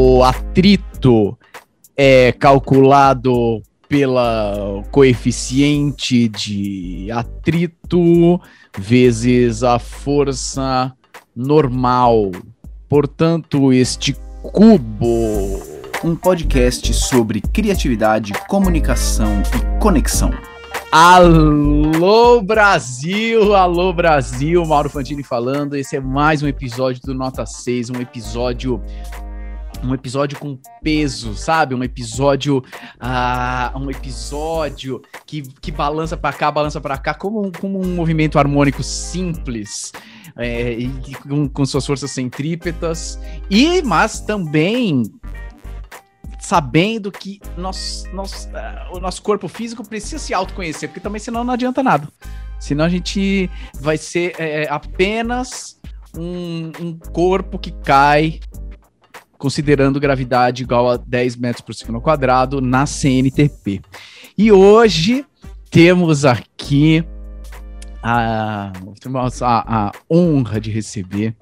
o atrito é calculado pela coeficiente de atrito vezes a força normal. Portanto, este cubo. Um podcast sobre criatividade, comunicação e conexão. Alô Brasil, alô Brasil, Mauro Fantini falando. Esse é mais um episódio do Nota 6, um episódio um episódio com peso, sabe? Um episódio, ah, um episódio que, que balança para cá, balança para cá, como, como um movimento harmônico simples. É, e com, com suas forças centrípetas, e mas também sabendo que nós, nós, uh, o nosso corpo físico precisa se autoconhecer, porque também senão não adianta nada. Senão a gente vai ser é, apenas um, um corpo que cai considerando gravidade igual a 10 metros por segundo ao quadrado na CNTP. E hoje temos aqui a, a, a honra de receber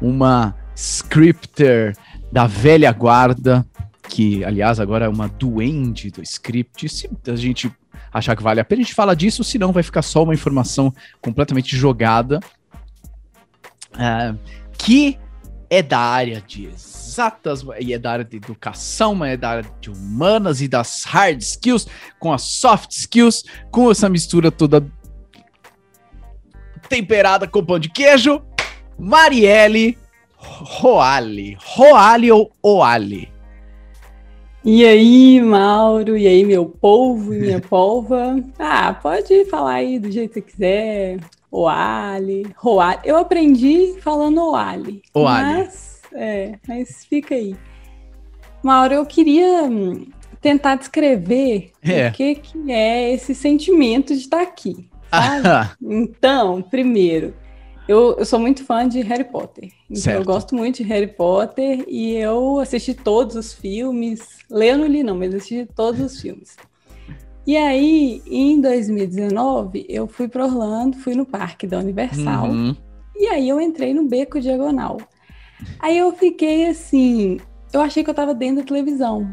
uma scripter da velha guarda, que aliás agora é uma duende do script. Se a gente achar que vale a pena, a gente fala disso, senão vai ficar só uma informação completamente jogada. Uh, que é da área de exatas, e é da área de educação, mas é da área de humanas e das hard skills, com as soft skills, com essa mistura toda temperada com pão de queijo. Marielle Roale. Roale ou Oale? E aí, Mauro? E aí, meu povo e minha polva? Ah, pode falar aí do jeito que você quiser. Oale, Roale. Eu aprendi falando Oale. Oale. Mas, é, mas fica aí. Mauro, eu queria hum, tentar descrever é. o que, que é esse sentimento de estar aqui. então, primeiro, eu, eu, sou muito fã de Harry Potter. Então certo. eu gosto muito de Harry Potter e eu assisti todos os filmes. Leio não li não, mas assisti todos os filmes. E aí, em 2019, eu fui para Orlando, fui no parque da Universal. Uhum. E aí eu entrei no beco diagonal. Aí eu fiquei assim, eu achei que eu estava dentro da televisão.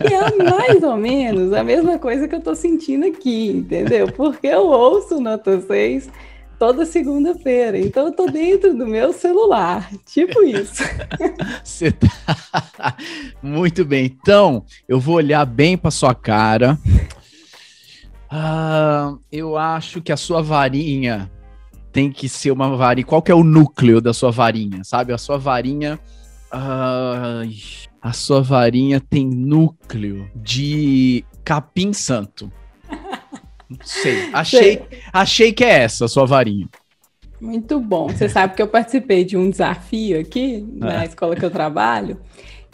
E é mais ou menos a mesma coisa que eu tô sentindo aqui, entendeu? Porque eu ouço Nota 6 toda segunda-feira. Então eu tô dentro do meu celular. Tipo isso. Você tá... Muito bem. Então, eu vou olhar bem para sua cara. Uh, eu acho que a sua varinha tem que ser uma varinha. Qual que é o núcleo da sua varinha? Sabe? A sua varinha. A sua varinha tem núcleo de capim santo. Sei. Achei, Sei. achei que é essa a sua varinha. Muito bom. Você sabe que eu participei de um desafio aqui na é. escola que eu trabalho,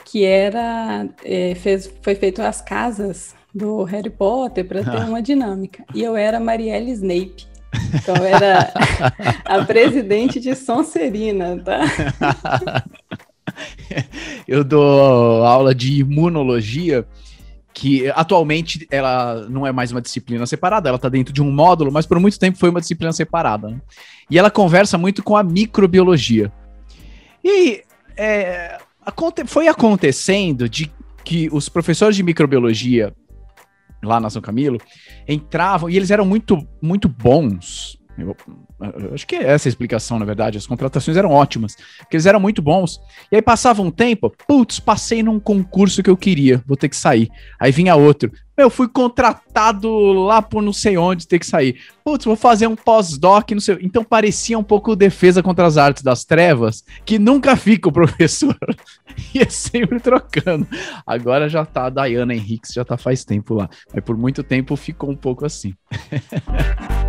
que era é, fez, foi feito as casas do Harry Potter para ter ah. uma dinâmica. E eu era Marielle Snape. Então eu era a presidente de Sonserina, tá? eu dou aula de imunologia que atualmente ela não é mais uma disciplina separada, ela está dentro de um módulo, mas por muito tempo foi uma disciplina separada. Né? E ela conversa muito com a microbiologia. E é, foi acontecendo de que os professores de microbiologia lá na São Camilo entravam e eles eram muito, muito bons eu, acho que é essa a explicação, na verdade. As contratações eram ótimas, porque eles eram muito bons. E aí passava um tempo, putz, passei num concurso que eu queria, vou ter que sair. Aí vinha outro. Eu fui contratado lá por não sei onde, ter que sair. Putz, vou fazer um pós-doc, não sei. Então parecia um pouco defesa contra as artes das trevas, que nunca fica o professor. Ia é sempre trocando. Agora já tá a Diana Henriques, já tá faz tempo lá. Mas por muito tempo ficou um pouco assim.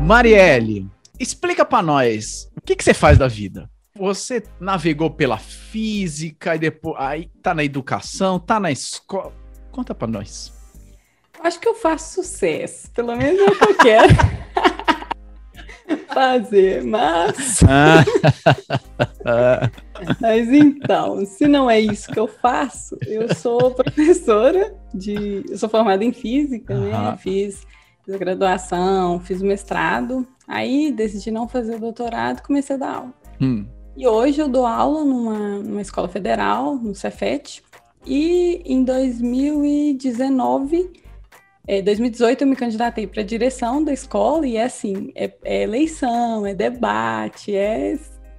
Marielle, explica para nós, o que, que você faz da vida? Você navegou pela física e depois aí tá na educação, tá na escola. Conta para nós. Acho que eu faço sucesso, pelo menos é o que eu quero fazer, mas Mas então, se não é isso que eu faço, eu sou professora de, eu sou formada em física, né? Fiz fiz graduação, fiz mestrado, aí decidi não fazer o doutorado, comecei a dar aula. Hum. E hoje eu dou aula numa, numa escola federal, no Cefet. E em 2019, é, 2018 eu me candidatei para a direção da escola e é assim, é, é eleição, é debate, é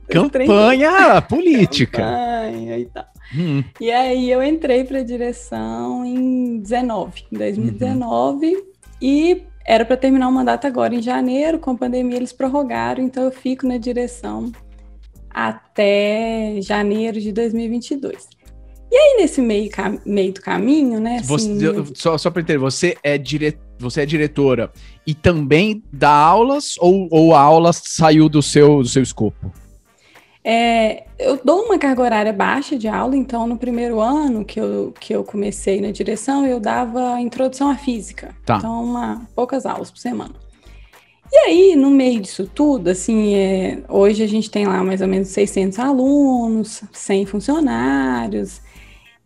campanha política. Campanha e tal. Hum. E aí eu entrei para a direção em 19, em 2019 uhum. e era para terminar o mandato agora em janeiro, com a pandemia eles prorrogaram, então eu fico na direção até janeiro de 2022. E aí, nesse meio, meio do caminho, né? Assim, você, só só para entender, você é, dire, você é diretora e também dá aulas ou, ou a aula saiu do seu, do seu escopo? É, eu dou uma carga horária baixa de aula, então no primeiro ano que eu, que eu comecei na direção, eu dava introdução à física. Tá. Então, uma, poucas aulas por semana. E aí, no meio disso tudo, assim, é, hoje a gente tem lá mais ou menos 600 alunos, 100 funcionários,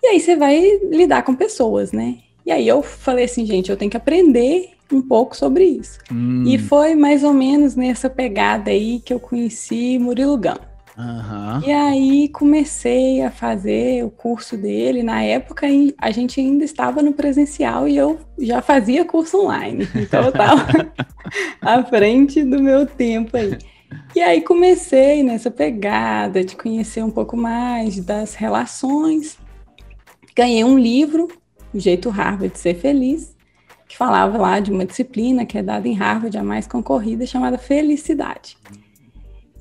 e aí você vai lidar com pessoas, né? E aí eu falei assim, gente, eu tenho que aprender um pouco sobre isso. Hum. E foi mais ou menos nessa pegada aí que eu conheci Murilo Gama. Uhum. E aí comecei a fazer o curso dele. Na época a gente ainda estava no presencial e eu já fazia curso online. Então eu estava à frente do meu tempo aí. E aí comecei nessa pegada de conhecer um pouco mais das relações. Ganhei um livro, O Jeito Harvard de Ser Feliz, que falava lá de uma disciplina que é dada em Harvard, a mais concorrida, chamada Felicidade.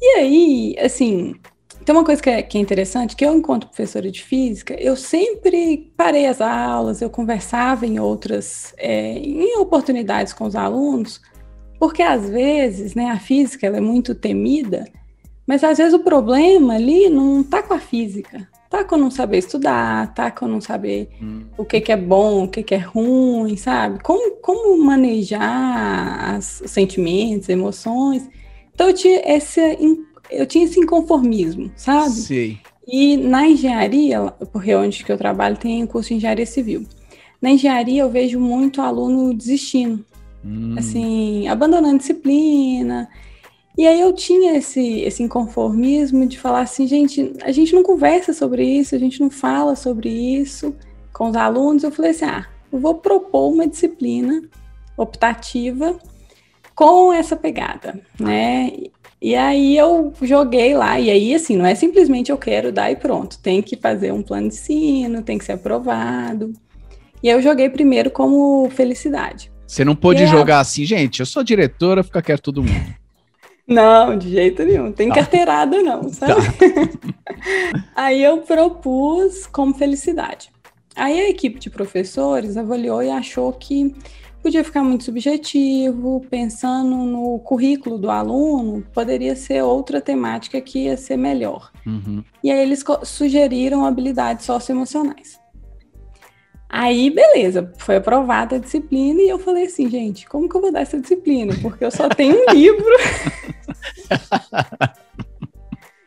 E aí, assim, tem uma coisa que é, que é, interessante, que eu, enquanto professora de física, eu sempre parei as aulas, eu conversava em outras, é, em oportunidades com os alunos, porque às vezes, né, a física ela é muito temida, mas às vezes o problema ali não está com a física, tá com não saber estudar, tá com não saber hum. o que, que é bom, o que, que é ruim, sabe? Como, como manejar os sentimentos, emoções. Então eu tinha esse, eu tinha esse inconformismo, sabe? Sim. E na engenharia, porque onde que eu trabalho tem curso de engenharia civil. Na engenharia eu vejo muito aluno desistindo, hum. assim, abandonando disciplina. E aí eu tinha esse, esse inconformismo de falar assim, gente, a gente não conversa sobre isso, a gente não fala sobre isso com os alunos. Eu falei assim, ah, eu vou propor uma disciplina optativa com essa pegada, né? E aí eu joguei lá, e aí assim, não é simplesmente eu quero dar e pronto, tem que fazer um plano de ensino, tem que ser aprovado. E aí eu joguei primeiro como felicidade. Você não pôde jogar assim, gente, eu sou diretora, fica quieto todo mundo. Não, de jeito nenhum. Tem tá. carteirada, não, sabe? Tá. aí eu propus como felicidade. Aí a equipe de professores avaliou e achou que podia ficar muito subjetivo, pensando no currículo do aluno, poderia ser outra temática que ia ser melhor. Uhum. E aí eles sugeriram habilidades socioemocionais. Aí, beleza, foi aprovada a disciplina e eu falei assim, gente, como que eu vou dar essa disciplina? Porque eu só tenho um livro.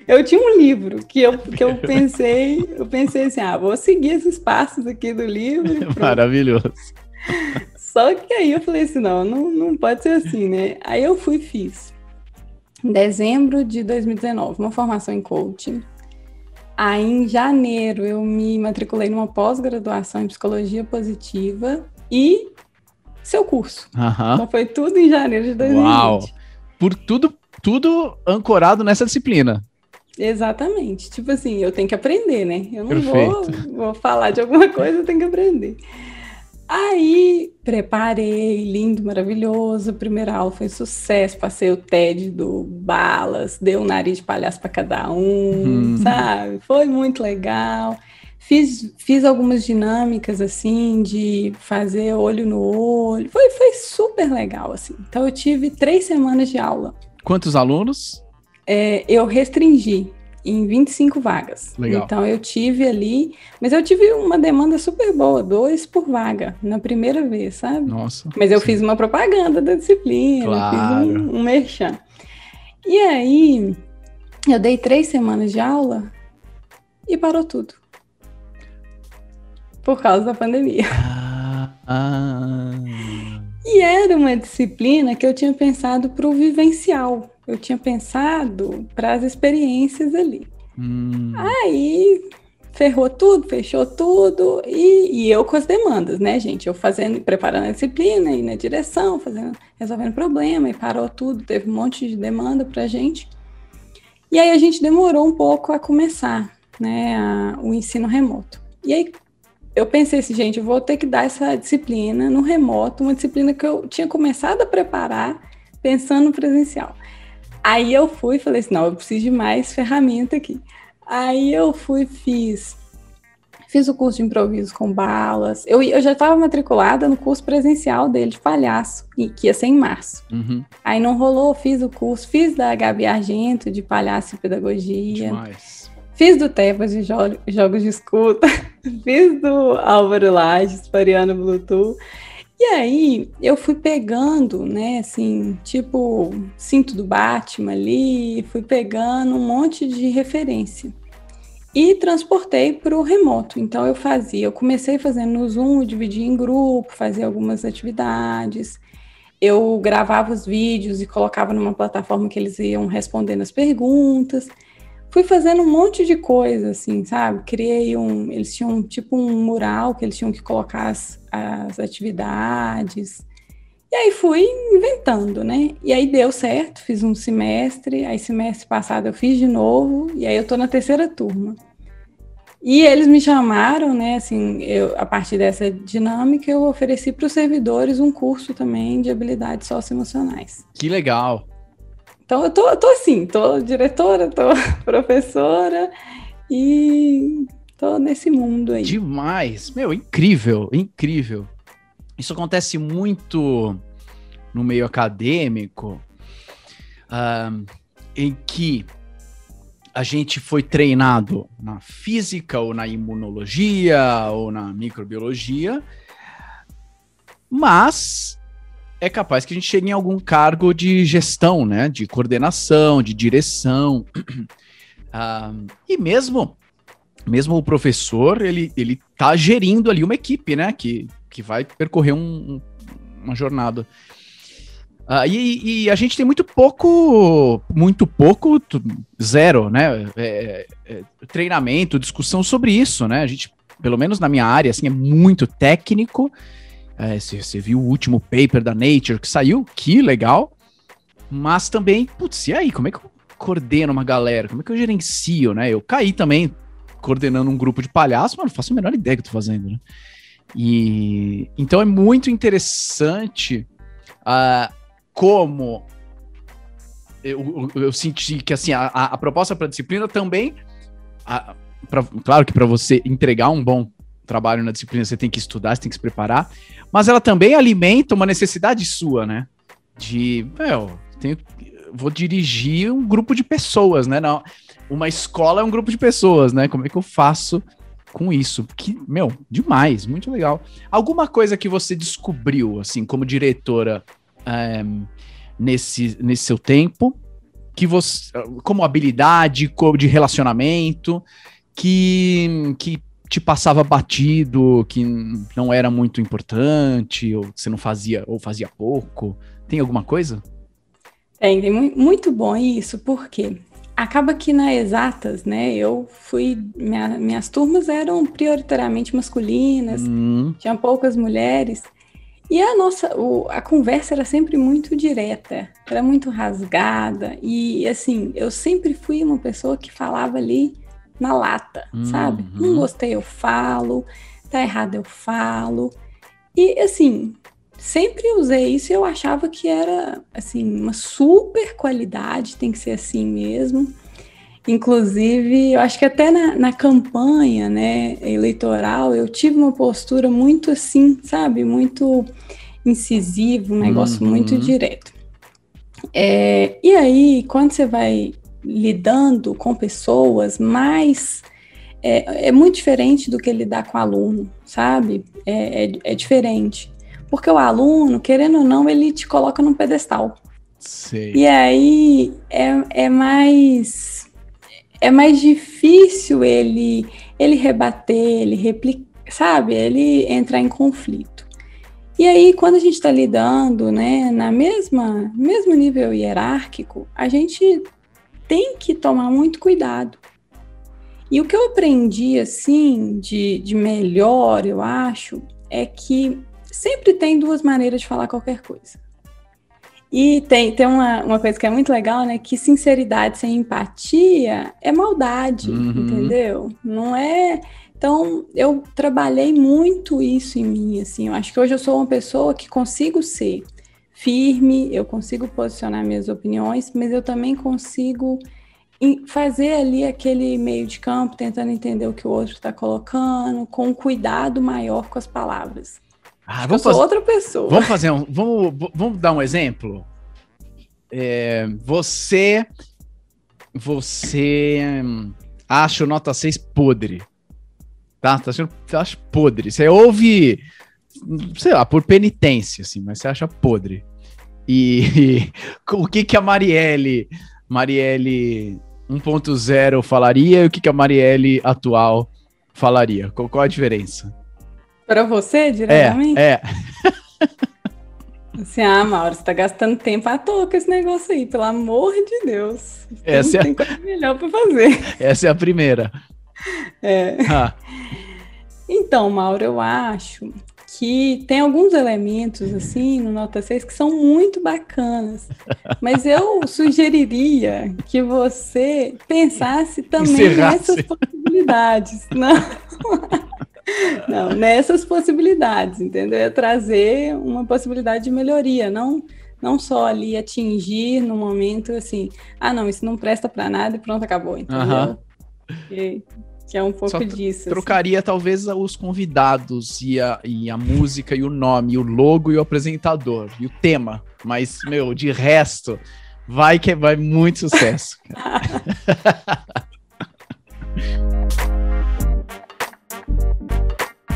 eu tinha um livro que eu, que eu pensei, eu pensei assim, ah, vou seguir esses passos aqui do livro. Maravilhoso. Só que aí eu falei assim, não, não, não pode ser assim, né? Aí eu fui e fiz. Em dezembro de 2019, uma formação em coaching. Aí em janeiro eu me matriculei numa pós-graduação em psicologia positiva e seu curso. Uhum. Então foi tudo em janeiro de 2020. Uau! Por tudo, tudo ancorado nessa disciplina. Exatamente. Tipo assim, eu tenho que aprender, né? Eu não vou, vou falar de alguma coisa, eu tenho que aprender. Aí preparei, lindo, maravilhoso. Primeira aula foi um sucesso. Passei o TED do Balas, dei um nariz de palhaço para cada um, hum. sabe? Foi muito legal. Fiz, fiz algumas dinâmicas assim de fazer olho no olho. Foi, foi super legal assim. Então eu tive três semanas de aula. Quantos alunos? É, eu restringi em 25 vagas. Legal. Então eu tive ali, mas eu tive uma demanda super boa, dois por vaga, na primeira vez, sabe? Nossa. Mas eu sim. fiz uma propaganda da disciplina, claro. fiz um, um merchan. E aí, eu dei três semanas de aula e parou tudo. Por causa da pandemia. Ah, ah. E era uma disciplina que eu tinha pensado para o vivencial. Eu tinha pensado para as experiências ali. Hum. Aí ferrou tudo, fechou tudo, e, e, eu com as demandas, né, gente? Eu fazendo, preparando a disciplina, e na direção, fazendo, resolvendo problema, e parou tudo, teve um monte de demanda pra gente. E aí a gente demorou um pouco a começar, né, a, o ensino remoto. E aí eu pensei assim, gente, eu vou ter que dar essa disciplina no remoto, uma disciplina que eu tinha começado a preparar pensando no presencial. Aí eu fui e falei assim, não, eu preciso de mais ferramenta aqui. Aí eu fui, fiz fiz o curso de improviso com balas. Eu, eu já estava matriculada no curso presencial dele de palhaço, que ia ser em março. Uhum. Aí não rolou, fiz o curso, fiz da Gabi Argento de palhaço e pedagogia. Demais. Fiz do Tebas de jo jogos de escuta, fiz do Álvaro Lages, Fariano Bluetooth. E aí eu fui pegando, né, assim, tipo cinto do Batman ali, fui pegando um monte de referência e transportei para o remoto. Então eu fazia, eu comecei fazendo no Zoom, dividia em grupo, fazia algumas atividades. Eu gravava os vídeos e colocava numa plataforma que eles iam respondendo as perguntas fui fazendo um monte de coisa, assim, sabe? Criei um. Eles tinham tipo um mural que eles tinham que colocar as, as atividades. E aí fui inventando, né? E aí deu certo, fiz um semestre, aí semestre passado eu fiz de novo, e aí eu tô na terceira turma. E eles me chamaram, né? Assim, eu, a partir dessa dinâmica, eu ofereci para os servidores um curso também de habilidades socioemocionais. Que legal! Então eu tô, eu tô assim, tô diretora, tô professora e tô nesse mundo aí. Demais! Meu, incrível, incrível. Isso acontece muito no meio acadêmico, uh, em que a gente foi treinado na física, ou na imunologia, ou na microbiologia, mas é capaz que a gente chegue em algum cargo de gestão, né? De coordenação, de direção. ah, e mesmo mesmo o professor, ele, ele tá gerindo ali uma equipe, né? Que, que vai percorrer um, uma jornada. Ah, e, e, a gente tem muito pouco, muito pouco, zero, né? É, é, treinamento, discussão sobre isso, né? A gente, pelo menos na minha área, assim, é muito técnico é, você, viu o último paper da Nature que saiu, que legal. Mas também, putz, e aí? Como é que eu coordeno uma galera? Como é que eu gerencio, né? Eu caí também coordenando um grupo de palhaços, mas não faço a menor ideia que eu tô fazendo, né? E então é muito interessante uh, como eu, eu, eu, senti que assim a, a proposta para disciplina também, a, pra, claro que para você entregar um bom trabalho na disciplina você tem que estudar, você tem que se preparar, mas ela também alimenta uma necessidade sua, né? De, meu, tenho, vou dirigir um grupo de pessoas, né? Não, uma escola é um grupo de pessoas, né? Como é que eu faço com isso? Que, meu, demais, muito legal. Alguma coisa que você descobriu, assim, como diretora é, nesse, nesse seu tempo, que você, como habilidade, como de relacionamento, que, que te passava batido, que não era muito importante, ou você não fazia, ou fazia pouco? Tem alguma coisa? Tem, tem muito bom isso, porque acaba que na exatas, né, eu fui, minha, minhas turmas eram prioritariamente masculinas, hum. tinha poucas mulheres, e a nossa, o, a conversa era sempre muito direta, era muito rasgada, e assim, eu sempre fui uma pessoa que falava ali na lata, uhum. sabe? Não gostei, eu falo, tá errado, eu falo. E assim, sempre usei isso e eu achava que era assim, uma super qualidade, tem que ser assim mesmo. Inclusive, eu acho que até na, na campanha né, eleitoral eu tive uma postura muito assim, sabe? Muito incisivo, um negócio uhum. muito direto. É, e aí, quando você vai lidando com pessoas, mais é, é, muito diferente do que lidar com aluno, sabe? É, é, é, diferente. Porque o aluno, querendo ou não, ele te coloca num pedestal. Sei. E aí é, é mais é mais difícil ele ele rebater, ele replicar, sabe? Ele entrar em conflito. E aí, quando a gente está lidando, né, na mesma mesmo nível hierárquico, a gente tem que tomar muito cuidado. E o que eu aprendi, assim, de, de melhor, eu acho, é que sempre tem duas maneiras de falar qualquer coisa. E tem, tem uma, uma coisa que é muito legal, né? Que sinceridade sem empatia é maldade, uhum. entendeu? Não é. Então, eu trabalhei muito isso em mim, assim. Eu acho que hoje eu sou uma pessoa que consigo ser firme, eu consigo posicionar minhas opiniões, mas eu também consigo fazer ali aquele meio de campo, tentando entender o que o outro está colocando, com um cuidado maior com as palavras. Ah, vamos fazer, outra pessoa. Vamos fazer um. Vamos, vamos dar um exemplo? É, você. Você hum, acha o nota 6 podre. Tá? Tá achando, você acha podre. Você ouve, sei lá, por penitência, assim, mas você acha podre. E, e o que que a Marielle, Marielle 1.0 falaria e o que que a Marielle atual falaria? Qual, qual a diferença? Para você, diretamente? É, é. Assim, ah, Mauro, você tá gastando tempo à toa com esse negócio aí, pelo amor de Deus. Essa não é... tem coisa melhor para fazer. Essa é a primeira. É. Ah. Então, Mauro, eu acho que tem alguns elementos, assim, no Nota 6 que são muito bacanas. Mas eu sugeriria que você pensasse também Encerrasse. nessas possibilidades. Não. Não, nessas possibilidades, entendeu? É trazer uma possibilidade de melhoria, não não só ali atingir no momento assim, ah, não, isso não presta para nada e pronto, acabou, entendeu? Que, que, é um pouco só disso. Trocaria assim. talvez os convidados e a, e a música e o nome, o logo e o apresentador e o tema, mas, meu, de resto, vai que vai muito sucesso.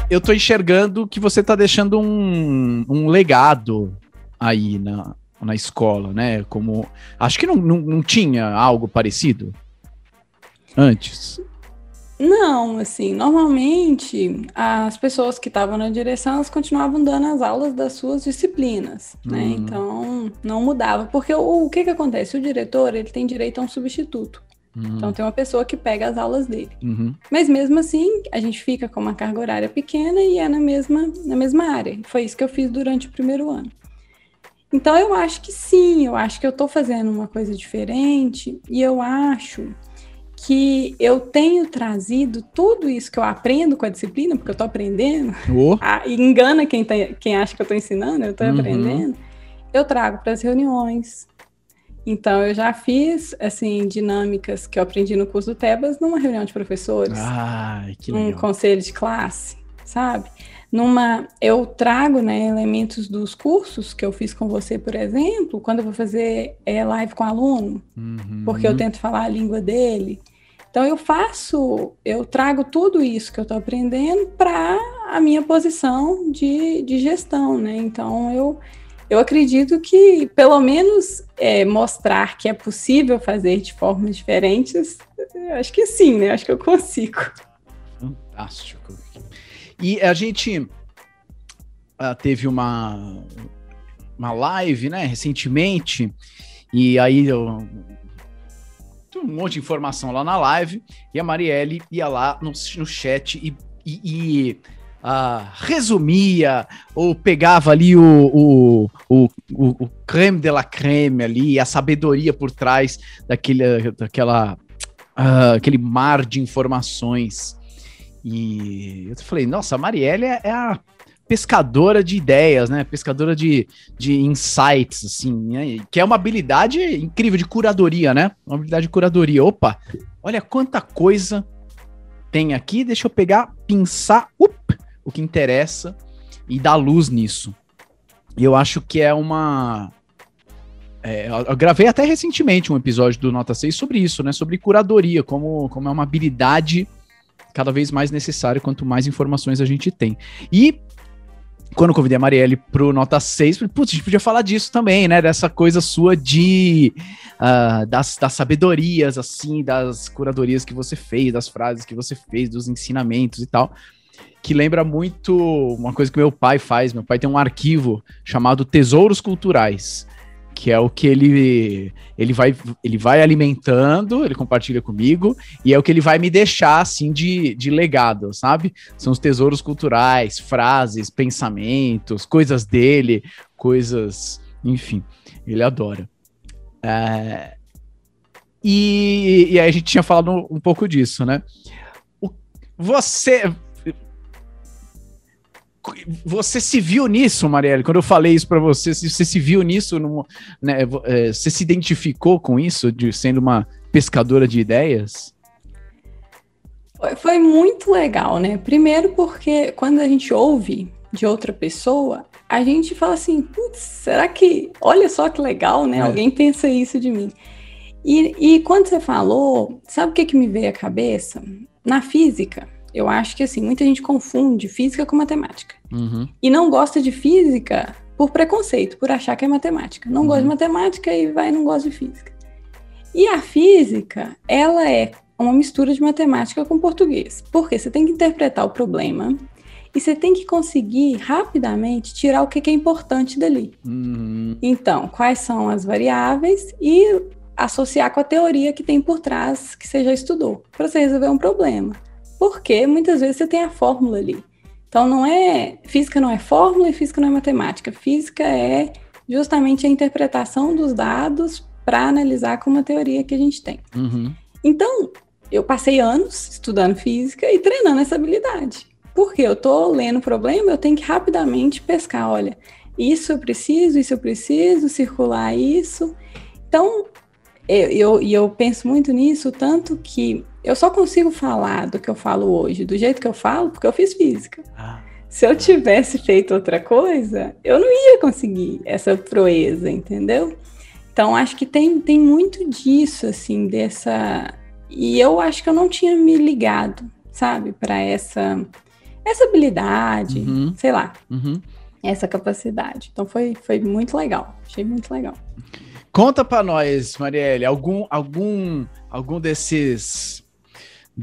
eu tô enxergando que você tá deixando um, um legado aí na, na escola, né? Como. Acho que não, não, não tinha algo parecido antes. Não, assim, normalmente as pessoas que estavam na direção elas continuavam dando as aulas das suas disciplinas, né? Uhum. Então não mudava, porque o, o que que acontece? O diretor ele tem direito a um substituto. Uhum. Então tem uma pessoa que pega as aulas dele. Uhum. Mas mesmo assim, a gente fica com uma carga horária pequena e é na mesma, na mesma área. Foi isso que eu fiz durante o primeiro ano. Então eu acho que sim, eu acho que eu estou fazendo uma coisa diferente e eu acho que eu tenho trazido tudo isso que eu aprendo com a disciplina, porque eu estou aprendendo, oh. a, engana quem, tá, quem acha que eu estou ensinando, eu estou uhum. aprendendo, eu trago para as reuniões, então, eu já fiz, assim, dinâmicas que eu aprendi no curso do Tebas numa reunião de professores. Ai, que legal. Um conselho de classe, sabe? Numa, eu trago, né, elementos dos cursos que eu fiz com você, por exemplo, quando eu vou fazer é, live com aluno, uhum. porque eu tento falar a língua dele. Então, eu faço, eu trago tudo isso que eu estou aprendendo para a minha posição de, de gestão, né? Então, eu eu acredito que, pelo menos, é, mostrar que é possível fazer de formas diferentes, acho que sim, né? Acho que eu consigo. Fantástico. E a gente uh, teve uma, uma live, né, recentemente, e aí eu, um monte de informação lá na live, e a Marielle ia lá no, no chat e, e, e uh, resumia ou pegava ali o, o, o, o, o creme de la creme ali, a sabedoria por trás daquele, daquela, uh, aquele mar de informações. E eu falei, nossa, a Marielle é, é a pescadora de ideias, né? Pescadora de, de insights, assim, né? que é uma habilidade incrível de curadoria, né? Uma habilidade de curadoria. Opa, olha quanta coisa tem aqui, deixa eu pegar, pinçar, up, o que interessa e dar luz nisso. E eu acho que é uma. É, eu gravei até recentemente um episódio do Nota 6 sobre isso, né? Sobre curadoria, como, como é uma habilidade cada vez mais necessária quanto mais informações a gente tem. E quando eu convidei a Marielle pro Nota 6, falei, putz, a gente podia falar disso também, né? Dessa coisa sua de. Uh, das, das sabedorias, assim, das curadorias que você fez, das frases que você fez, dos ensinamentos e tal. que lembra muito uma coisa que meu pai faz. Meu pai tem um arquivo chamado Tesouros Culturais, que é o que ele ele vai ele vai alimentando, ele compartilha comigo e é o que ele vai me deixar assim de, de legado, sabe? São os tesouros culturais, frases, pensamentos, coisas dele, coisas, enfim, ele adora. É, e, e aí a gente tinha falado um pouco disso, né? O, você. Você se viu nisso, Marielle? Quando eu falei isso para você, você se viu nisso? né, é, você se identificou com isso, de sendo uma pescadora de ideias? Foi, foi muito legal, né? Primeiro porque quando a gente ouve de outra pessoa, a gente fala assim, putz, será que, olha só que legal, né? É. Alguém pensa isso de mim. E, e quando você falou, sabe o que, que me veio à cabeça? Na física, eu acho que assim, muita gente confunde física com matemática. Uhum. E não gosta de física por preconceito, por achar que é matemática. Não uhum. gosta de matemática e vai não gosta de física. E a física, ela é uma mistura de matemática com português. Porque você tem que interpretar o problema e você tem que conseguir rapidamente tirar o que é importante dali. Uhum. Então, quais são as variáveis e associar com a teoria que tem por trás que você já estudou, para você resolver um problema. Porque muitas vezes você tem a fórmula ali. Então não é física não é fórmula e física não é matemática. Física é justamente a interpretação dos dados para analisar com uma teoria que a gente tem. Uhum. Então eu passei anos estudando física e treinando essa habilidade. Porque eu estou lendo o problema, eu tenho que rapidamente pescar, olha, isso eu preciso, isso eu preciso, circular isso. Então, eu, eu, e eu penso muito nisso, tanto que eu só consigo falar do que eu falo hoje, do jeito que eu falo, porque eu fiz física. Ah. Se eu tivesse feito outra coisa, eu não ia conseguir essa proeza, entendeu? Então, acho que tem, tem muito disso, assim, dessa. E eu acho que eu não tinha me ligado, sabe, para essa, essa habilidade, uhum. sei lá, uhum. essa capacidade. Então, foi, foi muito legal, achei muito legal. Conta para nós, Marielle, algum algum algum desses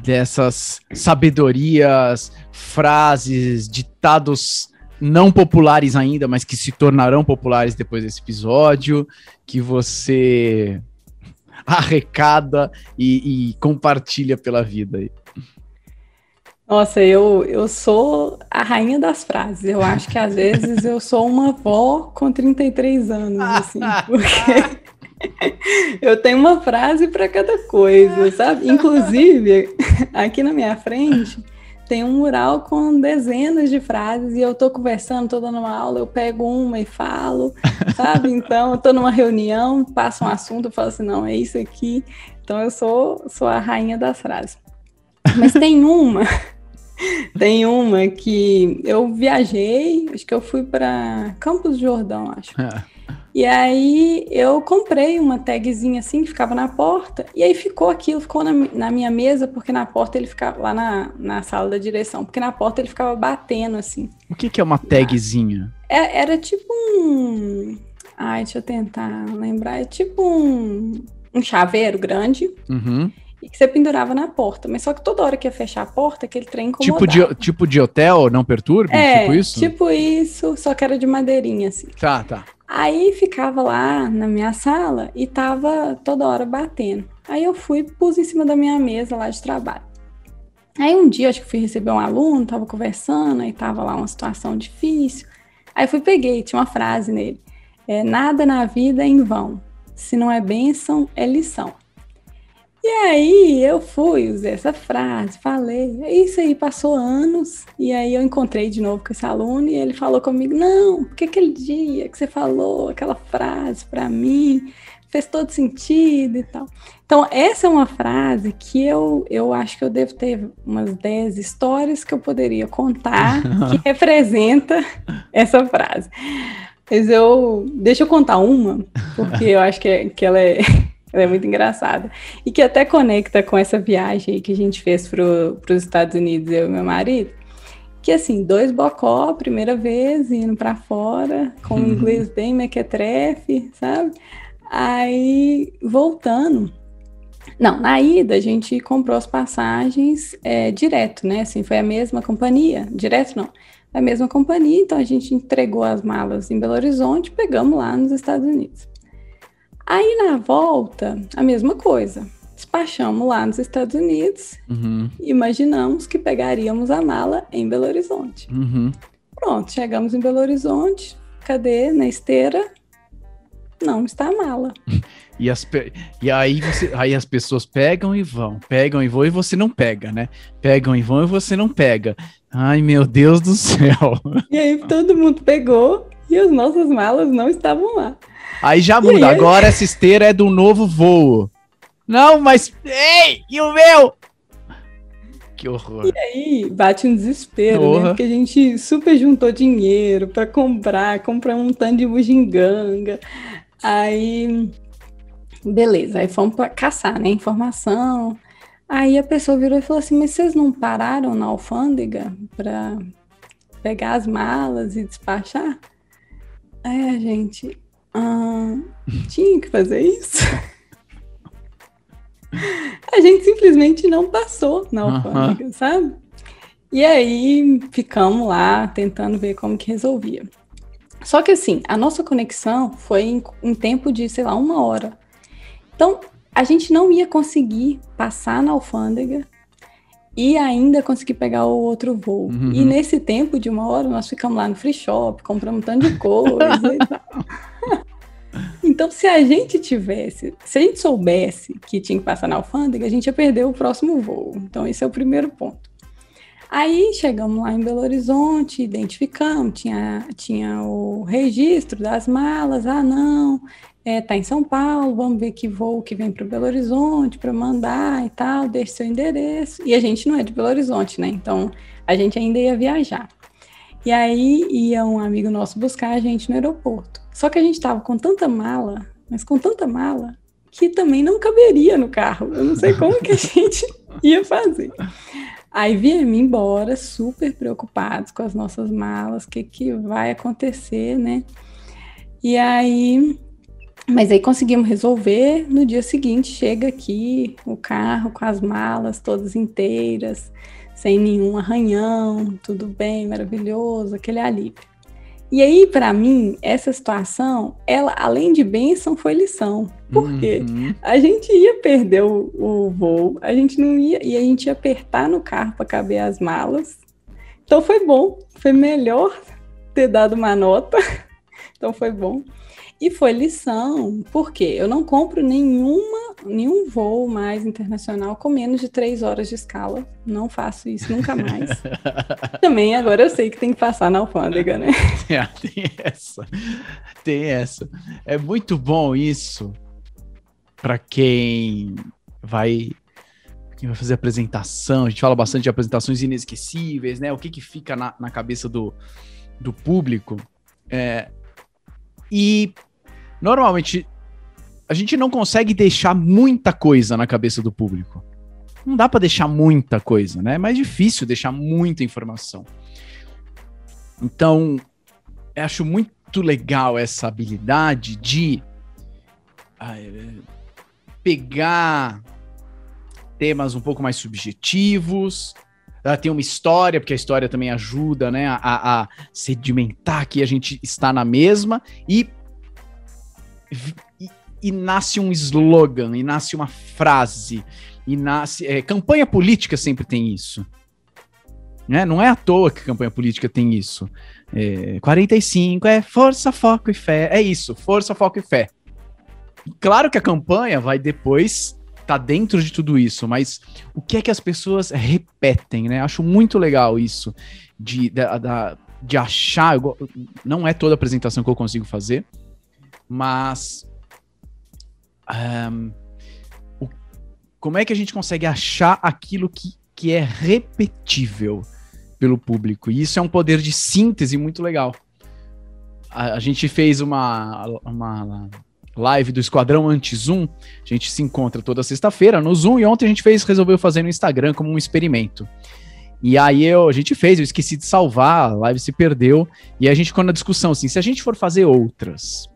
dessas sabedorias, frases, ditados não populares ainda, mas que se tornarão populares depois desse episódio, que você arrecada e, e compartilha pela vida aí. Nossa, eu, eu sou a rainha das frases. Eu acho que às vezes eu sou uma avó com 33 anos, assim, porque eu tenho uma frase para cada coisa, sabe? Inclusive, aqui na minha frente tem um mural com dezenas de frases e eu tô conversando, tô dando uma aula, eu pego uma e falo, sabe? Então, eu tô numa reunião, passo um assunto, eu falo assim, não, é isso aqui. Então, eu sou, sou a rainha das frases. Mas tem uma tem uma que eu viajei, acho que eu fui para Campos do Jordão, acho. É. E aí eu comprei uma tagzinha assim que ficava na porta, e aí ficou aquilo, ficou na, na minha mesa, porque na porta ele ficava lá na, na sala da direção, porque na porta ele ficava batendo assim. O que, que é uma tagzinha? É, era tipo um. Ai, deixa eu tentar lembrar. É tipo um, um chaveiro grande. Uhum e que você pendurava na porta. Mas só que toda hora que ia fechar a porta, aquele trem incomodava. Tipo de, tipo de hotel, não perturbe? É, tipo isso? Tipo isso, só que era de madeirinha, assim. Tá, tá. Aí ficava lá na minha sala e tava toda hora batendo. Aí eu fui, pus em cima da minha mesa lá de trabalho. Aí um dia, acho que fui receber um aluno, tava conversando, aí tava lá uma situação difícil. Aí fui, peguei, tinha uma frase nele. É, nada na vida é em vão. Se não é bênção, é lição. E aí eu fui, usei essa frase, falei. É isso aí passou anos. E aí eu encontrei de novo com esse aluno e ele falou comigo: Não, porque aquele dia que você falou aquela frase para mim fez todo sentido e tal. Então, essa é uma frase que eu, eu acho que eu devo ter umas 10 histórias que eu poderia contar que representa essa frase. Mas eu. Deixa eu contar uma, porque eu acho que, é, que ela é ela é muito engraçada. E que até conecta com essa viagem que a gente fez para os Estados Unidos, eu e meu marido. Que assim, dois bocó, primeira vez, indo para fora, com um inglês bem mequetrefe, sabe? Aí, voltando, Não, na ida a gente comprou as passagens é, direto, né? Assim, foi a mesma companhia. Direto não, a mesma companhia, então a gente entregou as malas em Belo Horizonte, pegamos lá nos Estados Unidos. Aí na volta, a mesma coisa. Despachamos lá nos Estados Unidos, uhum. imaginamos que pegaríamos a mala em Belo Horizonte. Uhum. Pronto, chegamos em Belo Horizonte, cadê? Na esteira, não está a mala. E, as e aí, você, aí as pessoas pegam e vão, pegam e vão e você não pega, né? Pegam e vão e você não pega. Ai, meu Deus do céu. E aí todo mundo pegou e as nossas malas não estavam lá. Aí já muda, agora essa esteira é do novo voo. Não, mas. Ei, e o meu? Que horror. E aí bate um desespero, né? Porque a gente super juntou dinheiro para comprar, comprar um tanto de bugiganga. Aí, beleza, aí fomos para caçar, né? Informação. Aí a pessoa virou e falou assim: Mas vocês não pararam na alfândega para pegar as malas e despachar? Aí a gente. Ah, tinha que fazer isso? a gente simplesmente não passou na alfândega, uhum. sabe? E aí ficamos lá tentando ver como que resolvia. Só que assim, a nossa conexão foi em, em tempo de, sei lá, uma hora. Então, a gente não ia conseguir passar na alfândega e ainda conseguir pegar o outro voo. Uhum. E nesse tempo de uma hora, nós ficamos lá no free shop, compramos um tanto de coisa. Então, se a gente tivesse, se a gente soubesse que tinha que passar na alfândega, a gente ia perder o próximo voo. Então, esse é o primeiro ponto. Aí chegamos lá em Belo Horizonte, identificamos, tinha, tinha o registro das malas. Ah, não, é, tá em São Paulo, vamos ver que voo que vem para Belo Horizonte para mandar e tal, deixe seu endereço. E a gente não é de Belo Horizonte, né? Então a gente ainda ia viajar. E aí ia um amigo nosso buscar a gente no aeroporto. Só que a gente estava com tanta mala, mas com tanta mala, que também não caberia no carro. Eu não sei como que a gente ia fazer. Aí viemos embora, super preocupados com as nossas malas, o que, que vai acontecer, né? E aí, mas aí conseguimos resolver. No dia seguinte, chega aqui o carro com as malas todas inteiras sem nenhum arranhão, tudo bem, maravilhoso, aquele alívio. E aí, para mim, essa situação, ela, além de bênção, foi lição. Porque uhum. a gente ia perder o, o, voo, a gente não ia, e a gente ia apertar no carro para caber as malas. Então foi bom, foi melhor ter dado uma nota. então foi bom. E foi lição, porque eu não compro nenhuma, nenhum voo mais internacional com menos de três horas de escala. Não faço isso nunca mais. Também agora eu sei que tem que passar na alfândega, né? Tem essa. Tem essa. É muito bom isso para quem vai quem vai fazer apresentação. A gente fala bastante de apresentações inesquecíveis, né? O que, que fica na, na cabeça do, do público. É, e normalmente a gente não consegue deixar muita coisa na cabeça do público. Não dá para deixar muita coisa, né? É mais difícil deixar muita informação. Então, eu acho muito legal essa habilidade de uh, pegar temas um pouco mais subjetivos, ela tem uma história, porque a história também ajuda, né, a, a, sedimentar que a gente está na mesma e e, nasce um slogan, e nasce uma frase, e nasce. É, campanha política sempre tem isso. Né? Não é à toa que campanha política tem isso. É, 45 é força, foco e fé. É isso, força, foco e fé. Claro que a campanha vai depois tá dentro de tudo isso, mas o que é que as pessoas repetem, né? Acho muito legal isso de, de, de achar. Não é toda apresentação que eu consigo fazer, mas. Um, o, como é que a gente consegue achar aquilo que, que é repetível pelo público? E isso é um poder de síntese muito legal. A, a gente fez uma, uma live do Esquadrão Anti-Zoom. A gente se encontra toda sexta-feira no Zoom e ontem a gente fez, resolveu fazer no Instagram como um experimento. E aí eu, a gente fez, eu esqueci de salvar, a live se perdeu. E a gente ficou na discussão assim: se a gente for fazer outras,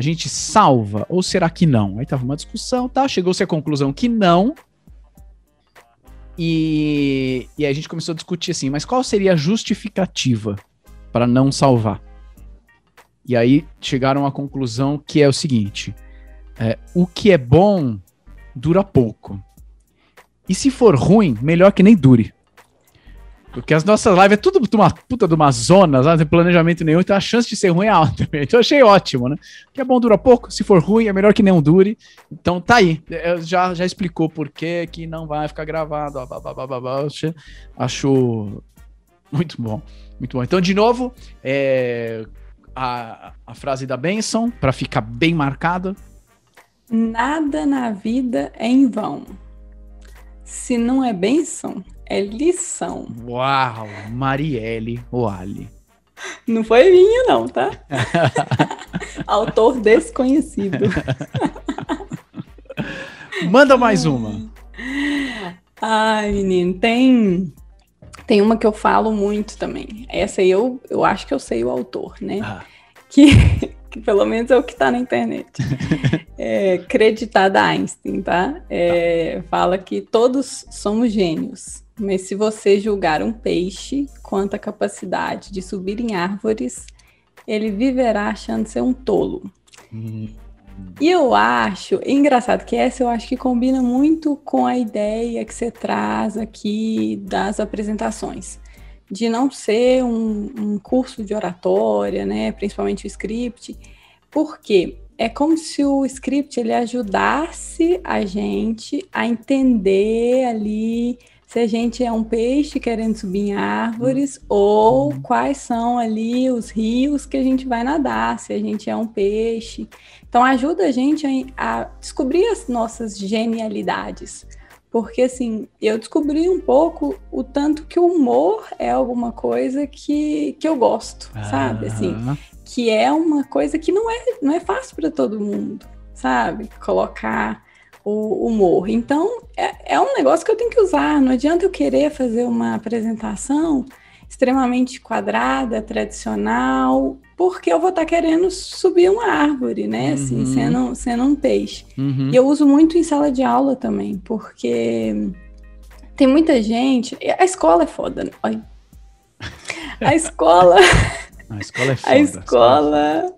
A gente salva ou será que não? Aí tava uma discussão, tá? Chegou-se à conclusão que não. E, e aí a gente começou a discutir assim, mas qual seria a justificativa para não salvar? E aí chegaram à conclusão que é o seguinte: é, o que é bom dura pouco. E se for ruim, melhor que nem dure. Porque as nossas lives é tudo uma puta de uma zona, não tem planejamento nenhum, então a chance de ser ruim é alta. Então eu achei ótimo, né? Que é bom dura pouco, se for ruim é melhor que não dure. Então tá aí. Eu já, já explicou por que que não vai ficar gravado. Ó, Acho muito bom. Muito bom. Então, de novo, é, a, a frase da benção, para ficar bem marcada. Nada na vida é em vão. Se não é bênção, é lição. Uau, Marielle Oali. Não foi minha, não, tá? Autor desconhecido. Manda mais uma. Ai, menino, tem tem uma que eu falo muito também. Essa aí eu, eu acho que eu sei o autor, né? Ah. Que, que pelo menos é o que está na internet. é, creditada a Einstein, tá? É, fala que todos somos gênios, mas se você julgar um peixe quanto à capacidade de subir em árvores, ele viverá achando ser um tolo. Hum. E eu acho, engraçado que essa eu acho que combina muito com a ideia que você traz aqui das apresentações, de não ser um, um curso de oratória, né, principalmente o script, porque é como se o script ele ajudasse a gente a entender ali se a gente é um peixe querendo subir em árvores uhum. ou quais são ali os rios que a gente vai nadar, se a gente é um peixe. Então ajuda a gente a, a descobrir as nossas genialidades. Porque assim, eu descobri um pouco o tanto que o humor é alguma coisa que, que eu gosto, ah. sabe? Assim, que é uma coisa que não é, não é fácil para todo mundo, sabe? Colocar o humor. Então, é, é um negócio que eu tenho que usar. Não adianta eu querer fazer uma apresentação extremamente quadrada, tradicional, porque eu vou estar tá querendo subir uma árvore, né? Assim, uhum. sendo, sendo um peixe. Uhum. E eu uso muito em sala de aula também, porque tem muita gente. A escola é foda, né? Olha. A escola. a escola é foda. A escola,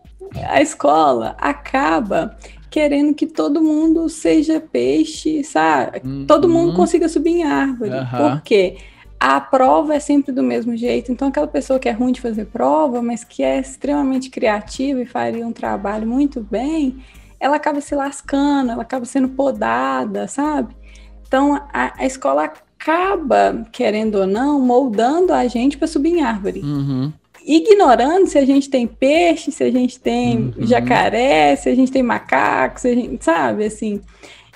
a escola acaba querendo que todo mundo seja peixe, sabe? Uhum. Todo mundo consiga subir em árvore. Uhum. Por quê? A prova é sempre do mesmo jeito. Então, aquela pessoa que é ruim de fazer prova, mas que é extremamente criativa e faria um trabalho muito bem, ela acaba se lascando, ela acaba sendo podada, sabe? Então, a, a escola acaba, querendo ou não, moldando a gente para subir em árvore. Uhum ignorando se a gente tem peixe, se a gente tem uhum. jacaré, se a gente tem macaco, se a gente, sabe, assim.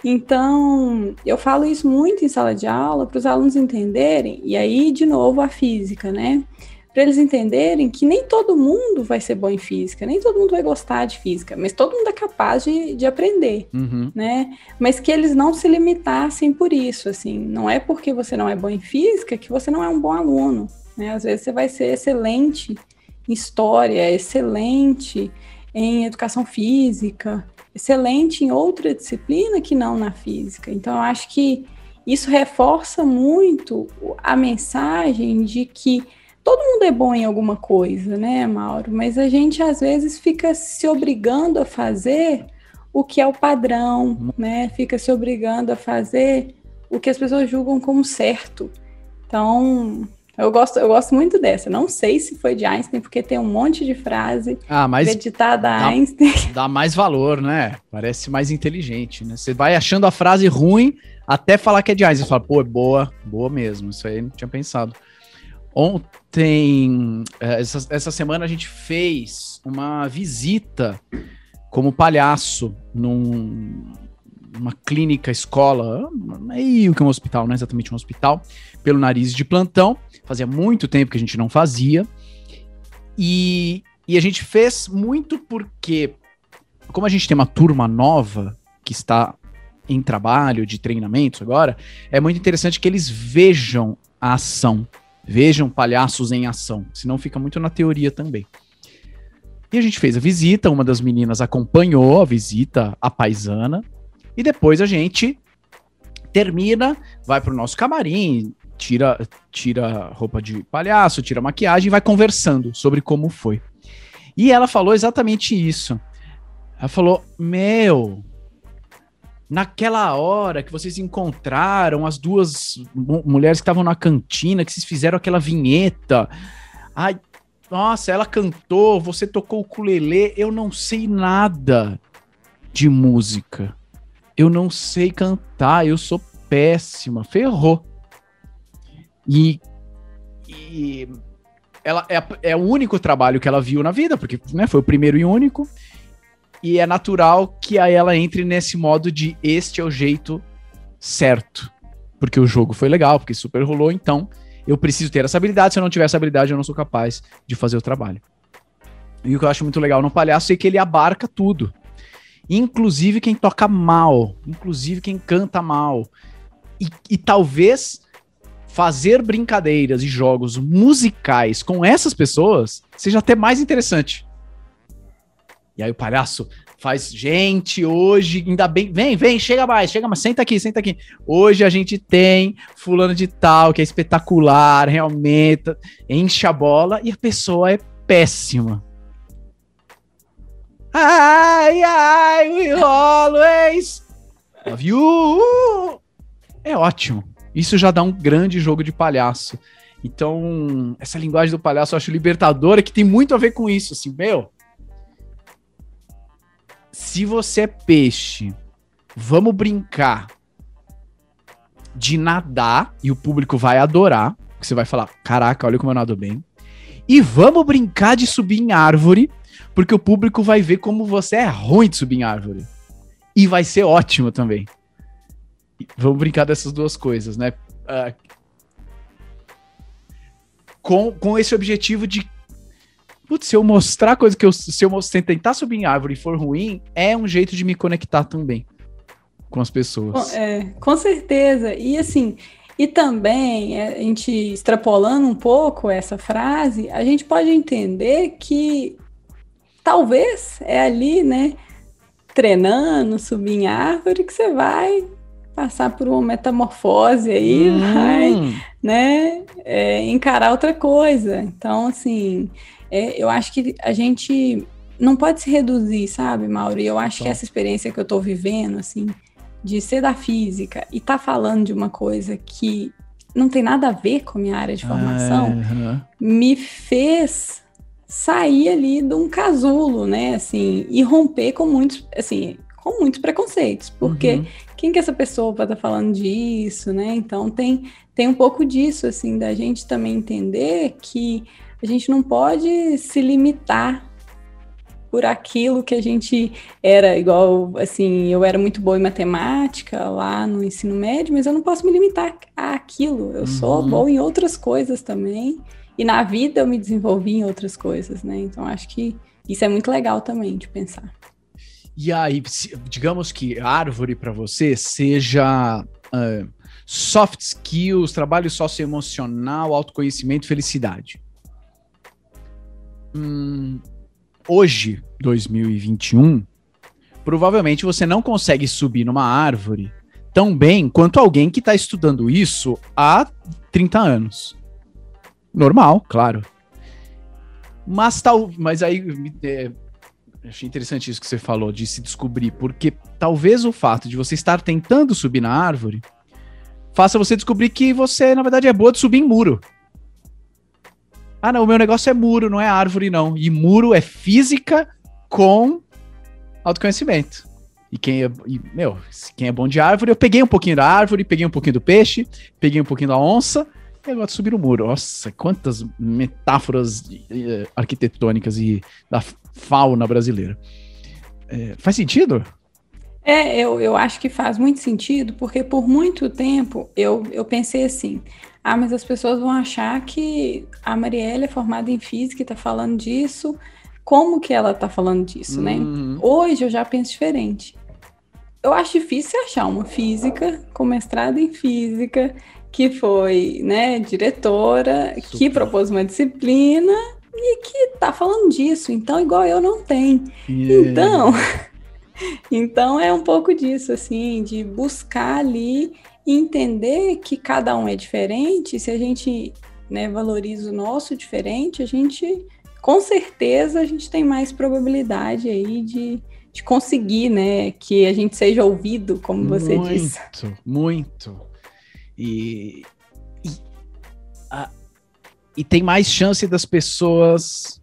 Então, eu falo isso muito em sala de aula para os alunos entenderem, e aí, de novo, a física, né? Para eles entenderem que nem todo mundo vai ser bom em física, nem todo mundo vai gostar de física, mas todo mundo é capaz de, de aprender, uhum. né? Mas que eles não se limitassem por isso, assim, não é porque você não é bom em física que você não é um bom aluno, né? Às vezes você vai ser excelente em história, excelente em educação física, excelente em outra disciplina que não na física. Então, eu acho que isso reforça muito a mensagem de que todo mundo é bom em alguma coisa, né, Mauro? Mas a gente às vezes fica se obrigando a fazer o que é o padrão, né? Fica se obrigando a fazer o que as pessoas julgam como certo. Então, eu gosto, eu gosto muito dessa. Não sei se foi de Einstein, porque tem um monte de frase ah, mas acreditada a Einstein. Dá mais valor, né? Parece mais inteligente, né? Você vai achando a frase ruim até falar que é de Einstein. Você fala, pô, é boa, boa mesmo. Isso aí eu não tinha pensado. Ontem, eh, essa, essa semana, a gente fez uma visita como palhaço num, uma clínica, escola, meio que um hospital, não é exatamente um hospital, pelo nariz de plantão. Fazia muito tempo que a gente não fazia. E, e a gente fez muito porque, como a gente tem uma turma nova que está em trabalho de treinamentos agora, é muito interessante que eles vejam a ação, vejam palhaços em ação, senão fica muito na teoria também. E a gente fez a visita, uma das meninas acompanhou a visita, a paisana, e depois a gente termina, vai pro nosso camarim, tira tira roupa de palhaço, tira maquiagem e vai conversando sobre como foi. E ela falou exatamente isso. Ela falou: Meu, naquela hora que vocês encontraram as duas mulheres que estavam na cantina, que vocês fizeram aquela vinheta. Ai, nossa, ela cantou, você tocou o ukulele, eu não sei nada de música. Eu não sei cantar, eu sou péssima, ferrou. E, e ela é, é o único trabalho que ela viu na vida, porque né, foi o primeiro e único. E é natural que aí ela entre nesse modo de este é o jeito certo. Porque o jogo foi legal, porque super rolou, então eu preciso ter essa habilidade. Se eu não tiver essa habilidade, eu não sou capaz de fazer o trabalho. E o que eu acho muito legal no palhaço é que ele abarca tudo. Inclusive quem toca mal, inclusive quem canta mal. E, e talvez fazer brincadeiras e jogos musicais com essas pessoas seja até mais interessante. E aí o palhaço faz, gente, hoje, ainda bem, vem, vem, chega mais, chega mais, senta aqui, senta aqui. Hoje a gente tem fulano de tal, que é espetacular, realmente, enche a bola e a pessoa é péssima. Ai, ai, we always love you. É ótimo. Isso já dá um grande jogo de palhaço. Então, essa linguagem do palhaço eu acho libertadora, que tem muito a ver com isso, assim, meu se você é peixe, vamos brincar de nadar e o público vai adorar. Você vai falar: caraca, olha como eu nado bem. E vamos brincar de subir em árvore, porque o público vai ver como você é ruim de subir em árvore. E vai ser ótimo também. Vamos brincar dessas duas coisas, né? Uh, com, com esse objetivo de putz, se eu mostrar coisa que eu. Se eu tentar subir em árvore e for ruim, é um jeito de me conectar também com as pessoas. É, com certeza. E assim, e também, é, a gente extrapolando um pouco essa frase, a gente pode entender que talvez é ali, né, treinando, subir em árvore, que você vai passar por uma metamorfose aí, hum. vai, né, é, encarar outra coisa. Então, assim, é, eu acho que a gente não pode se reduzir, sabe, Mauro? E eu acho que essa experiência que eu tô vivendo, assim, de ser da física e tá falando de uma coisa que não tem nada a ver com a minha área de formação, me fez sair ali de um casulo, né, assim, e romper com muitos, assim, com muitos preconceitos, porque uhum. quem que essa pessoa para estar tá falando disso, né? Então tem tem um pouco disso, assim, da gente também entender que a gente não pode se limitar por aquilo que a gente era igual assim, eu era muito boa em matemática lá no ensino médio, mas eu não posso me limitar àquilo. Eu uhum. sou boa em outras coisas também. E na vida eu me desenvolvi em outras coisas, né? Então acho que isso é muito legal também de pensar. E aí, digamos que árvore para você seja uh, soft skills, trabalho socioemocional, autoconhecimento, felicidade hum, hoje, 2021, provavelmente você não consegue subir numa árvore tão bem quanto alguém que está estudando isso há 30 anos. Normal, claro. Mas tal, mas aí é, achei interessante isso que você falou de se descobrir, porque talvez o fato de você estar tentando subir na árvore faça você descobrir que você na verdade é boa de subir em muro. Ah, não, o meu negócio é muro, não é árvore, não. E muro é física com autoconhecimento. E quem é, e, meu, quem é bom de árvore, eu peguei um pouquinho da árvore, peguei um pouquinho do peixe, peguei um pouquinho da onça, e agora subir o muro. Nossa, quantas metáforas uh, arquitetônicas e da fauna brasileira. É, faz sentido? É, eu, eu acho que faz muito sentido, porque por muito tempo eu, eu pensei assim: ah, mas as pessoas vão achar que a Marielle é formada em física e está falando disso. Como que ela está falando disso, né? Uhum. Hoje eu já penso diferente. Eu acho difícil achar uma física com mestrado em física que foi, né, diretora, Super. que propôs uma disciplina e que tá falando disso, então igual eu não tem. Yeah. Então, então é um pouco disso, assim, de buscar ali entender que cada um é diferente, se a gente né, valoriza o nosso diferente, a gente, com certeza, a gente tem mais probabilidade aí de, de conseguir, né, que a gente seja ouvido, como você muito, disse. Muito, muito. E, e, a, e tem mais chance das pessoas.